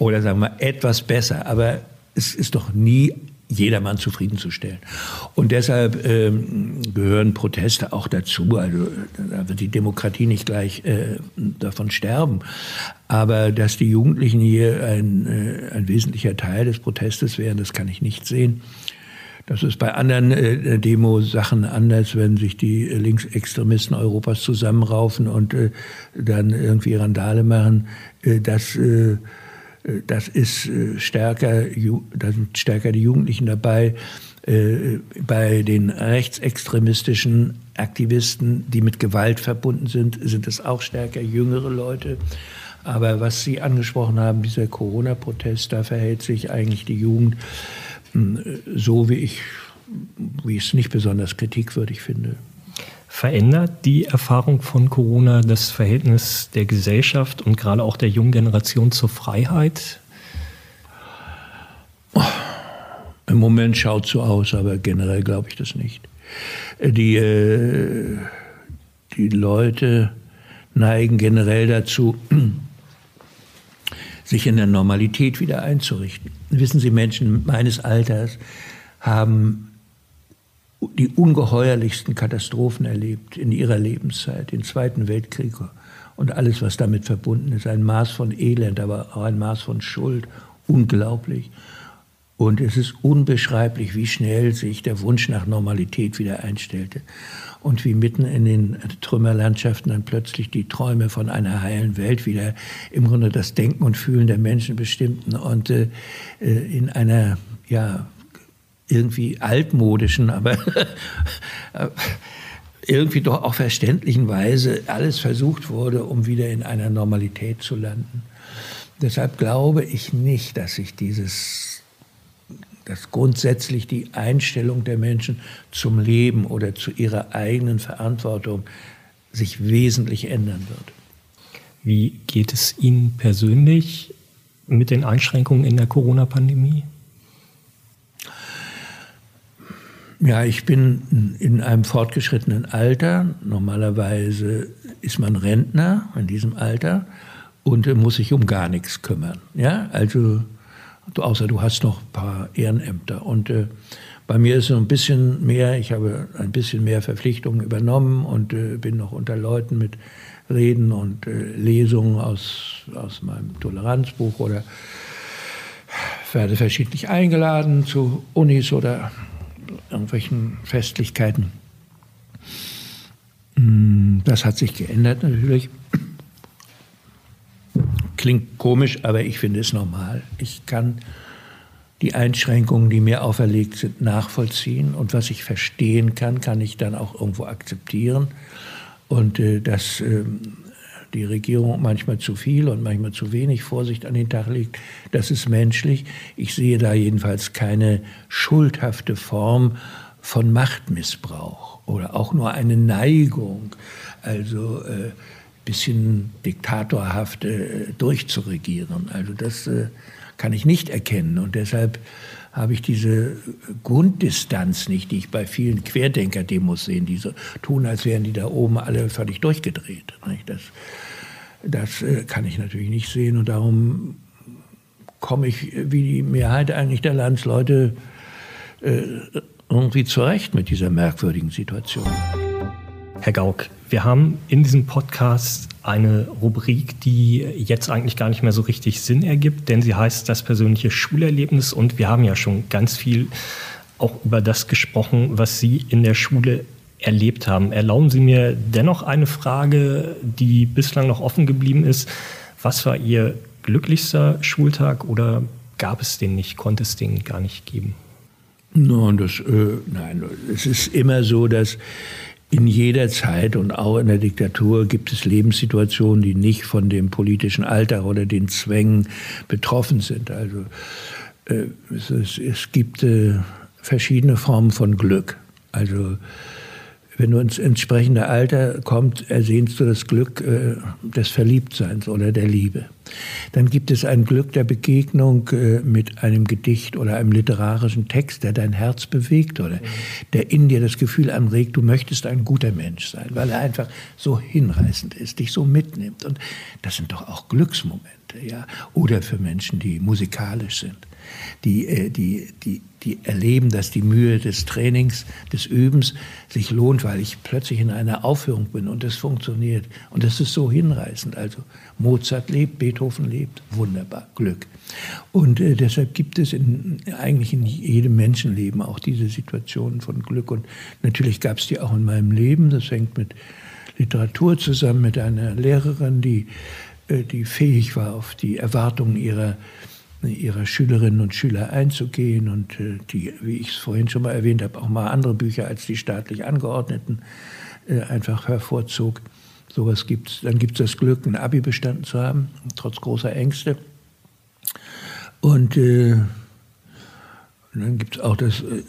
oder sagen wir etwas besser. Aber es ist doch nie jedermann zufriedenzustellen. Und deshalb ähm, gehören Proteste auch dazu. Also da wird die Demokratie nicht gleich äh, davon sterben. Aber dass die Jugendlichen hier ein, äh, ein wesentlicher Teil des Protestes wären, das kann ich nicht sehen. Das ist bei anderen äh, Demo-Sachen anders, wenn sich die Linksextremisten Europas zusammenraufen und äh, dann irgendwie Randale machen. Äh, das, äh, das ist äh, stärker, da sind stärker die Jugendlichen dabei. Äh, bei den rechtsextremistischen Aktivisten, die mit Gewalt verbunden sind, sind es auch stärker jüngere Leute. Aber was Sie angesprochen haben, dieser Corona-Protest, da verhält sich eigentlich die Jugend so, wie ich, wie ich es nicht besonders kritikwürdig finde. Verändert die Erfahrung von Corona das Verhältnis der Gesellschaft und gerade auch der jungen Generation zur Freiheit? Im Moment schaut so aus, aber generell glaube ich das nicht. Die, äh, die Leute neigen generell dazu, sich in der Normalität wieder einzurichten. Wissen Sie, Menschen meines Alters haben die ungeheuerlichsten Katastrophen erlebt in ihrer Lebenszeit, den Zweiten Weltkrieg und alles, was damit verbunden ist. Ein Maß von Elend, aber auch ein Maß von Schuld. Unglaublich. Und es ist unbeschreiblich, wie schnell sich der Wunsch nach Normalität wieder einstellte. Und wie mitten in den Trümmerlandschaften dann plötzlich die Träume von einer heilen Welt wieder im Grunde das Denken und Fühlen der Menschen bestimmten und äh, in einer, ja, irgendwie altmodischen, aber irgendwie doch auch verständlichen Weise alles versucht wurde, um wieder in einer Normalität zu landen. Deshalb glaube ich nicht, dass sich dieses dass grundsätzlich die Einstellung der Menschen zum Leben oder zu ihrer eigenen Verantwortung sich wesentlich ändern wird. Wie geht es Ihnen persönlich mit den Einschränkungen in der Corona-Pandemie? Ja, ich bin in einem fortgeschrittenen Alter. Normalerweise ist man Rentner in diesem Alter und muss sich um gar nichts kümmern. Ja, also außer du hast noch ein paar Ehrenämter. Und äh, bei mir ist so ein bisschen mehr, ich habe ein bisschen mehr Verpflichtungen übernommen und äh, bin noch unter Leuten mit Reden und äh, Lesungen aus, aus meinem Toleranzbuch oder werde verschiedentlich eingeladen zu Unis oder irgendwelchen Festlichkeiten. Mm, das hat sich geändert natürlich. Klingt komisch, aber ich finde es normal. Ich kann die Einschränkungen, die mir auferlegt sind, nachvollziehen. Und was ich verstehen kann, kann ich dann auch irgendwo akzeptieren. Und äh, dass äh, die Regierung manchmal zu viel und manchmal zu wenig Vorsicht an den Tag legt, das ist menschlich. Ich sehe da jedenfalls keine schuldhafte Form von Machtmissbrauch oder auch nur eine Neigung. Also äh, bisschen diktatorhaft äh, durchzuregieren. Also das äh, kann ich nicht erkennen und deshalb habe ich diese Grunddistanz nicht, die ich bei vielen Querdenker-Demos sehe, die so tun, als wären die da oben alle völlig durchgedreht. Das, das äh, kann ich natürlich nicht sehen und darum komme ich wie die Mehrheit eigentlich der Landsleute äh, irgendwie zurecht mit dieser merkwürdigen Situation. Herr Gauck, wir haben in diesem Podcast eine Rubrik, die jetzt eigentlich gar nicht mehr so richtig Sinn ergibt, denn sie heißt das persönliche Schulerlebnis und wir haben ja schon ganz viel auch über das gesprochen, was Sie in der Schule erlebt haben. Erlauben Sie mir dennoch eine Frage, die bislang noch offen geblieben ist. Was war Ihr glücklichster Schultag oder gab es den nicht, konnte es den gar nicht geben? No, das, äh, nein, es ist immer so, dass in jeder Zeit und auch in der Diktatur gibt es Lebenssituationen, die nicht von dem politischen Alltag oder den Zwängen betroffen sind. Also äh, es, es, gibt äh, verschiedene Formen von Glück. Also wenn du ins entsprechende Alter kommst, ersehnst du das Glück äh, des Verliebtseins oder der Liebe. Dann gibt es ein Glück der Begegnung äh, mit einem Gedicht oder einem literarischen Text, der dein Herz bewegt oder der in dir das Gefühl anregt, du möchtest ein guter Mensch sein, weil er einfach so hinreißend ist, dich so mitnimmt. Und das sind doch auch Glücksmomente, ja. Oder für Menschen, die musikalisch sind, die, äh, die, die die erleben, dass die Mühe des Trainings, des Übens sich lohnt, weil ich plötzlich in einer Aufführung bin und es funktioniert. Und das ist so hinreißend. Also Mozart lebt, Beethoven lebt, wunderbar, Glück. Und äh, deshalb gibt es in, eigentlich in jedem Menschenleben auch diese Situationen von Glück. Und natürlich gab es die auch in meinem Leben. Das hängt mit Literatur zusammen, mit einer Lehrerin, die, äh, die fähig war, auf die Erwartungen ihrer ihrer Schülerinnen und Schüler einzugehen und äh, die, wie ich es vorhin schon mal erwähnt habe, auch mal andere Bücher als die staatlich angeordneten äh, einfach hervorzog. Sowas gibt's. Dann gibt es das Glück, ein Abi bestanden zu haben, trotz großer Ängste. Und, äh, dann gibt es auch das, äh,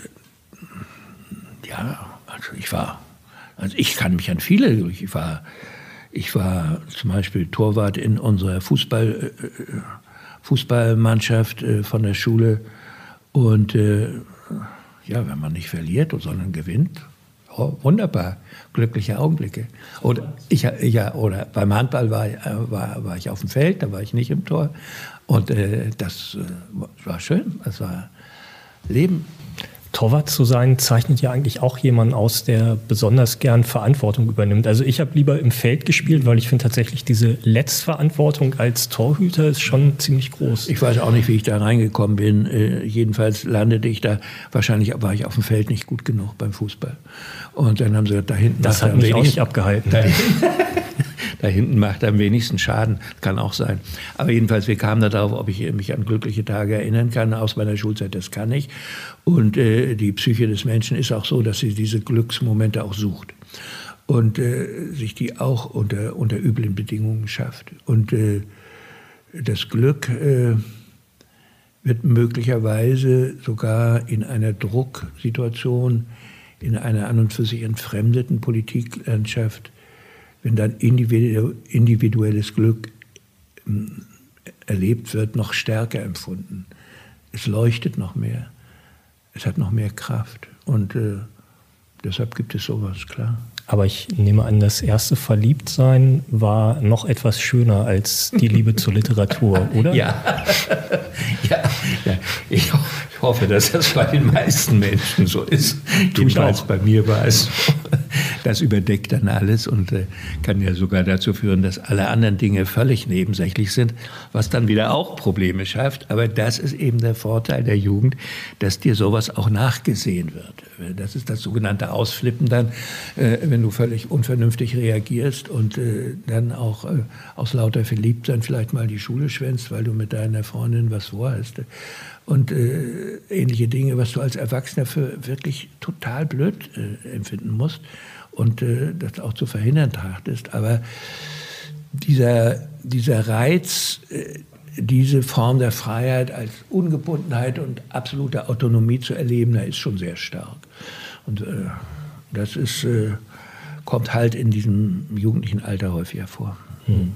ja, also ich war, also ich kann mich an viele, ich war, ich war zum Beispiel Torwart in unserer Fußball- äh, äh, Fußballmannschaft äh, von der Schule. Und äh, ja, wenn man nicht verliert, sondern gewinnt, oh, wunderbar, glückliche Augenblicke. Oder, ich, ja, oder beim Handball war, äh, war, war ich auf dem Feld, da war ich nicht im Tor. Und äh, das äh, war schön, das war Leben. Torwart zu sein, zeichnet ja eigentlich auch jemanden aus, der besonders gern Verantwortung übernimmt. Also ich habe lieber im Feld gespielt, weil ich finde tatsächlich diese Letztverantwortung als Torhüter ist schon ziemlich groß. Ich weiß auch nicht, wie ich da reingekommen bin. Äh, jedenfalls landete ich da. Wahrscheinlich war ich auf dem Feld nicht gut genug beim Fußball. Und dann haben sie da hinten. Das hat mich auch nicht abgehalten. da hinten macht er am wenigsten Schaden. Kann auch sein. Aber jedenfalls, wir kamen darauf, ob ich mich an glückliche Tage erinnern kann aus meiner Schulzeit. Das kann ich. Und äh, die Psyche des Menschen ist auch so, dass sie diese Glücksmomente auch sucht. Und äh, sich die auch unter, unter üblen Bedingungen schafft. Und äh, das Glück äh, wird möglicherweise sogar in einer Drucksituation, in einer an und für sich entfremdeten Politiklandschaft wenn dann individuelles Glück ähm, erlebt wird, noch stärker empfunden. Es leuchtet noch mehr. Es hat noch mehr Kraft. Und äh, deshalb gibt es sowas, klar. Aber ich nehme an, das erste Verliebtsein war noch etwas schöner als die Liebe zur Literatur, oder? Ja. ja, ja. Ich, hoffe, dass das bei den meisten Menschen so ist. Jedenfalls bei mir war es. Das überdeckt dann alles und äh, kann ja sogar dazu führen, dass alle anderen Dinge völlig nebensächlich sind, was dann wieder auch Probleme schafft. Aber das ist eben der Vorteil der Jugend, dass dir sowas auch nachgesehen wird. Das ist das sogenannte Ausflippen dann, äh, wenn du völlig unvernünftig reagierst und äh, dann auch äh, aus lauter Verliebtsein vielleicht mal die Schule schwänzt, weil du mit deiner Freundin was vorhast und äh, ähnliche Dinge, was du als Erwachsener für wirklich total blöd äh, empfinden musst und äh, das auch zu verhindern trachtest. Aber dieser, dieser Reiz, äh, diese Form der Freiheit als Ungebundenheit und absolute Autonomie zu erleben, der ist schon sehr stark. Und das ist, äh, kommt halt in diesem jugendlichen Alter häufiger vor. Hm.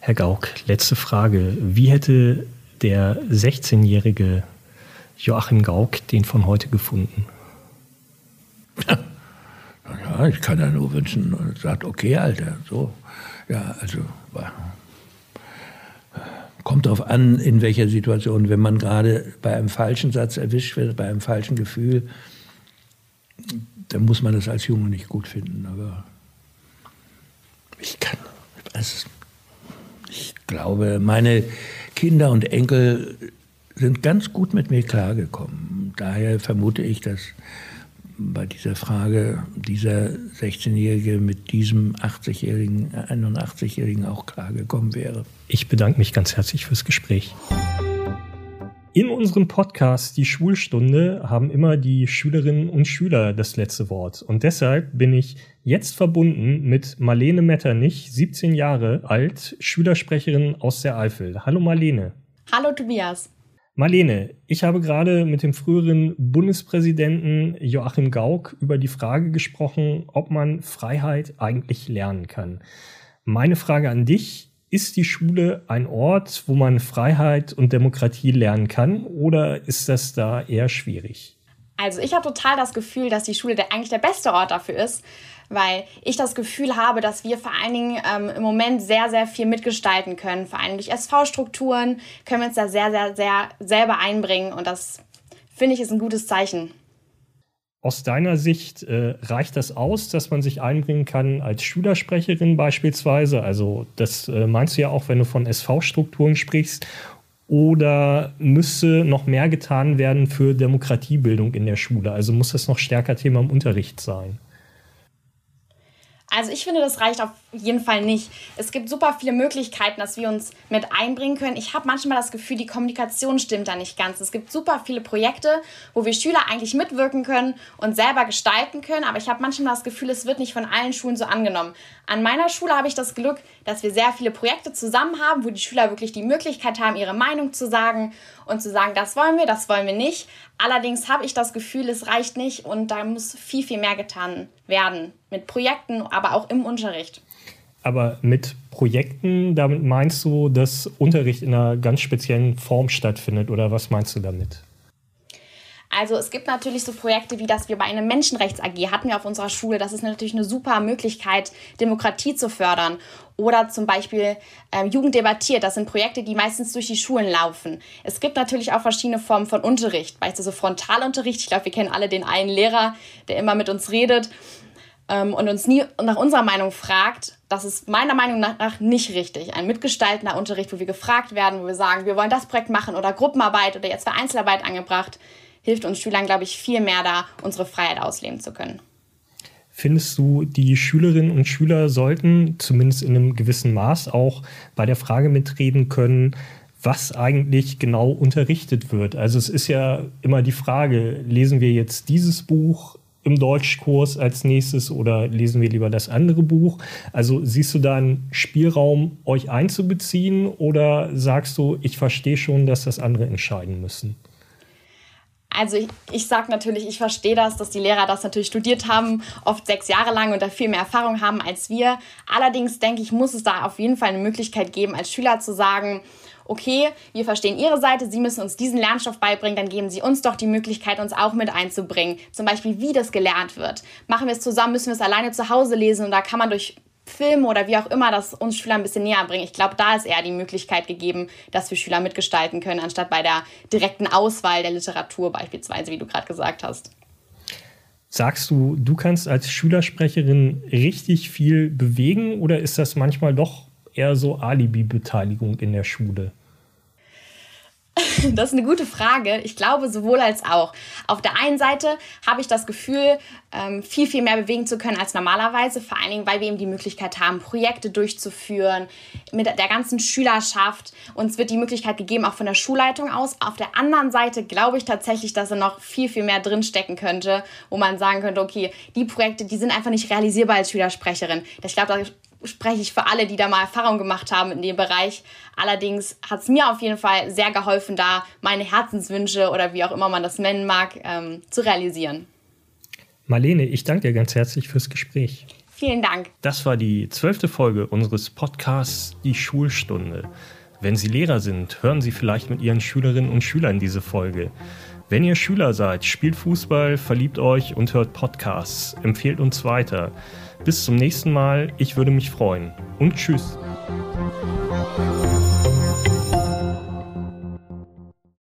Herr Gauck, letzte Frage. Wie hätte der 16-jährige Joachim Gauck den von heute gefunden? Ja, ich kann ja nur wünschen und sagt, okay, Alter, so. Ja, also kommt darauf an, in welcher Situation, wenn man gerade bei einem falschen Satz erwischt wird, bei einem falschen Gefühl, dann muss man das als Junge nicht gut finden. Aber ich kann, also ich glaube, meine Kinder und Enkel sind ganz gut mit mir klargekommen. Daher vermute ich, dass bei dieser Frage dieser 16-Jährige mit diesem 80-Jährigen, 81-Jährigen auch klargekommen wäre. Ich bedanke mich ganz herzlich fürs Gespräch. In unserem Podcast Die Schulstunde haben immer die Schülerinnen und Schüler das letzte Wort. Und deshalb bin ich jetzt verbunden mit Marlene Metternich, 17 Jahre alt, Schülersprecherin aus der Eifel. Hallo Marlene. Hallo Tobias. Marlene, ich habe gerade mit dem früheren Bundespräsidenten Joachim Gauck über die Frage gesprochen, ob man Freiheit eigentlich lernen kann. Meine Frage an dich, ist die Schule ein Ort, wo man Freiheit und Demokratie lernen kann oder ist das da eher schwierig? Also ich habe total das Gefühl, dass die Schule der, eigentlich der beste Ort dafür ist, weil ich das Gefühl habe, dass wir vor allen Dingen ähm, im Moment sehr, sehr viel mitgestalten können. Vor allem durch SV-Strukturen können wir uns da sehr, sehr, sehr selber einbringen und das finde ich, ist ein gutes Zeichen. Aus deiner Sicht äh, reicht das aus, dass man sich einbringen kann als Schülersprecherin beispielsweise? Also das äh, meinst du ja auch, wenn du von SV-Strukturen sprichst. Oder müsste noch mehr getan werden für Demokratiebildung in der Schule? Also muss das noch stärker Thema im Unterricht sein? Also ich finde, das reicht auf jeden Fall nicht. Es gibt super viele Möglichkeiten, dass wir uns mit einbringen können. Ich habe manchmal das Gefühl, die Kommunikation stimmt da nicht ganz. Es gibt super viele Projekte, wo wir Schüler eigentlich mitwirken können und selber gestalten können. Aber ich habe manchmal das Gefühl, es wird nicht von allen Schulen so angenommen. An meiner Schule habe ich das Glück, dass wir sehr viele Projekte zusammen haben, wo die Schüler wirklich die Möglichkeit haben, ihre Meinung zu sagen und zu sagen, das wollen wir, das wollen wir nicht. Allerdings habe ich das Gefühl, es reicht nicht und da muss viel, viel mehr getan werden. Mit Projekten, aber auch im Unterricht. Aber mit Projekten, damit meinst du, dass Unterricht in einer ganz speziellen Form stattfindet oder was meinst du damit? Also es gibt natürlich so Projekte wie das wir bei einer Menschenrechts AG hatten wir auf unserer Schule. Das ist natürlich eine super Möglichkeit, Demokratie zu fördern. Oder zum Beispiel äh, Jugend debattiert. Das sind Projekte, die meistens durch die Schulen laufen. Es gibt natürlich auch verschiedene Formen von Unterricht. Weißt du, so Frontalunterricht. Ich glaube, wir kennen alle den einen Lehrer, der immer mit uns redet ähm, und uns nie nach unserer Meinung fragt. Das ist meiner Meinung nach nicht richtig. Ein mitgestaltener Unterricht, wo wir gefragt werden, wo wir sagen, wir wollen das Projekt machen oder Gruppenarbeit oder jetzt für Einzelarbeit angebracht hilft uns Schülern, glaube ich, viel mehr da, unsere Freiheit ausleben zu können. Findest du, die Schülerinnen und Schüler sollten zumindest in einem gewissen Maß auch bei der Frage mitreden können, was eigentlich genau unterrichtet wird? Also es ist ja immer die Frage, lesen wir jetzt dieses Buch im Deutschkurs als nächstes oder lesen wir lieber das andere Buch? Also siehst du da einen Spielraum, euch einzubeziehen oder sagst du, ich verstehe schon, dass das andere entscheiden müssen? Also ich, ich sage natürlich, ich verstehe das, dass die Lehrer das natürlich studiert haben, oft sechs Jahre lang und da viel mehr Erfahrung haben als wir. Allerdings denke ich, muss es da auf jeden Fall eine Möglichkeit geben, als Schüler zu sagen, okay, wir verstehen Ihre Seite, Sie müssen uns diesen Lernstoff beibringen, dann geben Sie uns doch die Möglichkeit, uns auch mit einzubringen. Zum Beispiel, wie das gelernt wird. Machen wir es zusammen, müssen wir es alleine zu Hause lesen und da kann man durch Film oder wie auch immer das uns Schüler ein bisschen näher bringen. Ich glaube, da ist eher die Möglichkeit gegeben, dass wir Schüler mitgestalten können, anstatt bei der direkten Auswahl der Literatur beispielsweise, wie du gerade gesagt hast. Sagst du, du kannst als Schülersprecherin richtig viel bewegen oder ist das manchmal doch eher so Alibi-Beteiligung in der Schule? Das ist eine gute Frage. Ich glaube sowohl als auch. Auf der einen Seite habe ich das Gefühl, ähm, viel, viel mehr bewegen zu können als normalerweise. Vor allen Dingen, weil wir eben die Möglichkeit haben, Projekte durchzuführen mit der ganzen Schülerschaft. Uns wird die Möglichkeit gegeben, auch von der Schulleitung aus. Auf der anderen Seite glaube ich tatsächlich, dass da noch viel, viel mehr drinstecken könnte, wo man sagen könnte, okay, die Projekte, die sind einfach nicht realisierbar als Schülersprecherin. Ich glaube, spreche ich für alle, die da mal Erfahrung gemacht haben in dem Bereich. Allerdings hat es mir auf jeden Fall sehr geholfen, da meine Herzenswünsche oder wie auch immer man das nennen mag, ähm, zu realisieren. Marlene, ich danke dir ganz herzlich fürs Gespräch. Vielen Dank. Das war die zwölfte Folge unseres Podcasts Die Schulstunde. Wenn Sie Lehrer sind, hören Sie vielleicht mit Ihren Schülerinnen und Schülern diese Folge. Wenn ihr Schüler seid, spielt Fußball, verliebt euch und hört Podcasts. Empfehlt uns weiter. Bis zum nächsten Mal, ich würde mich freuen und tschüss.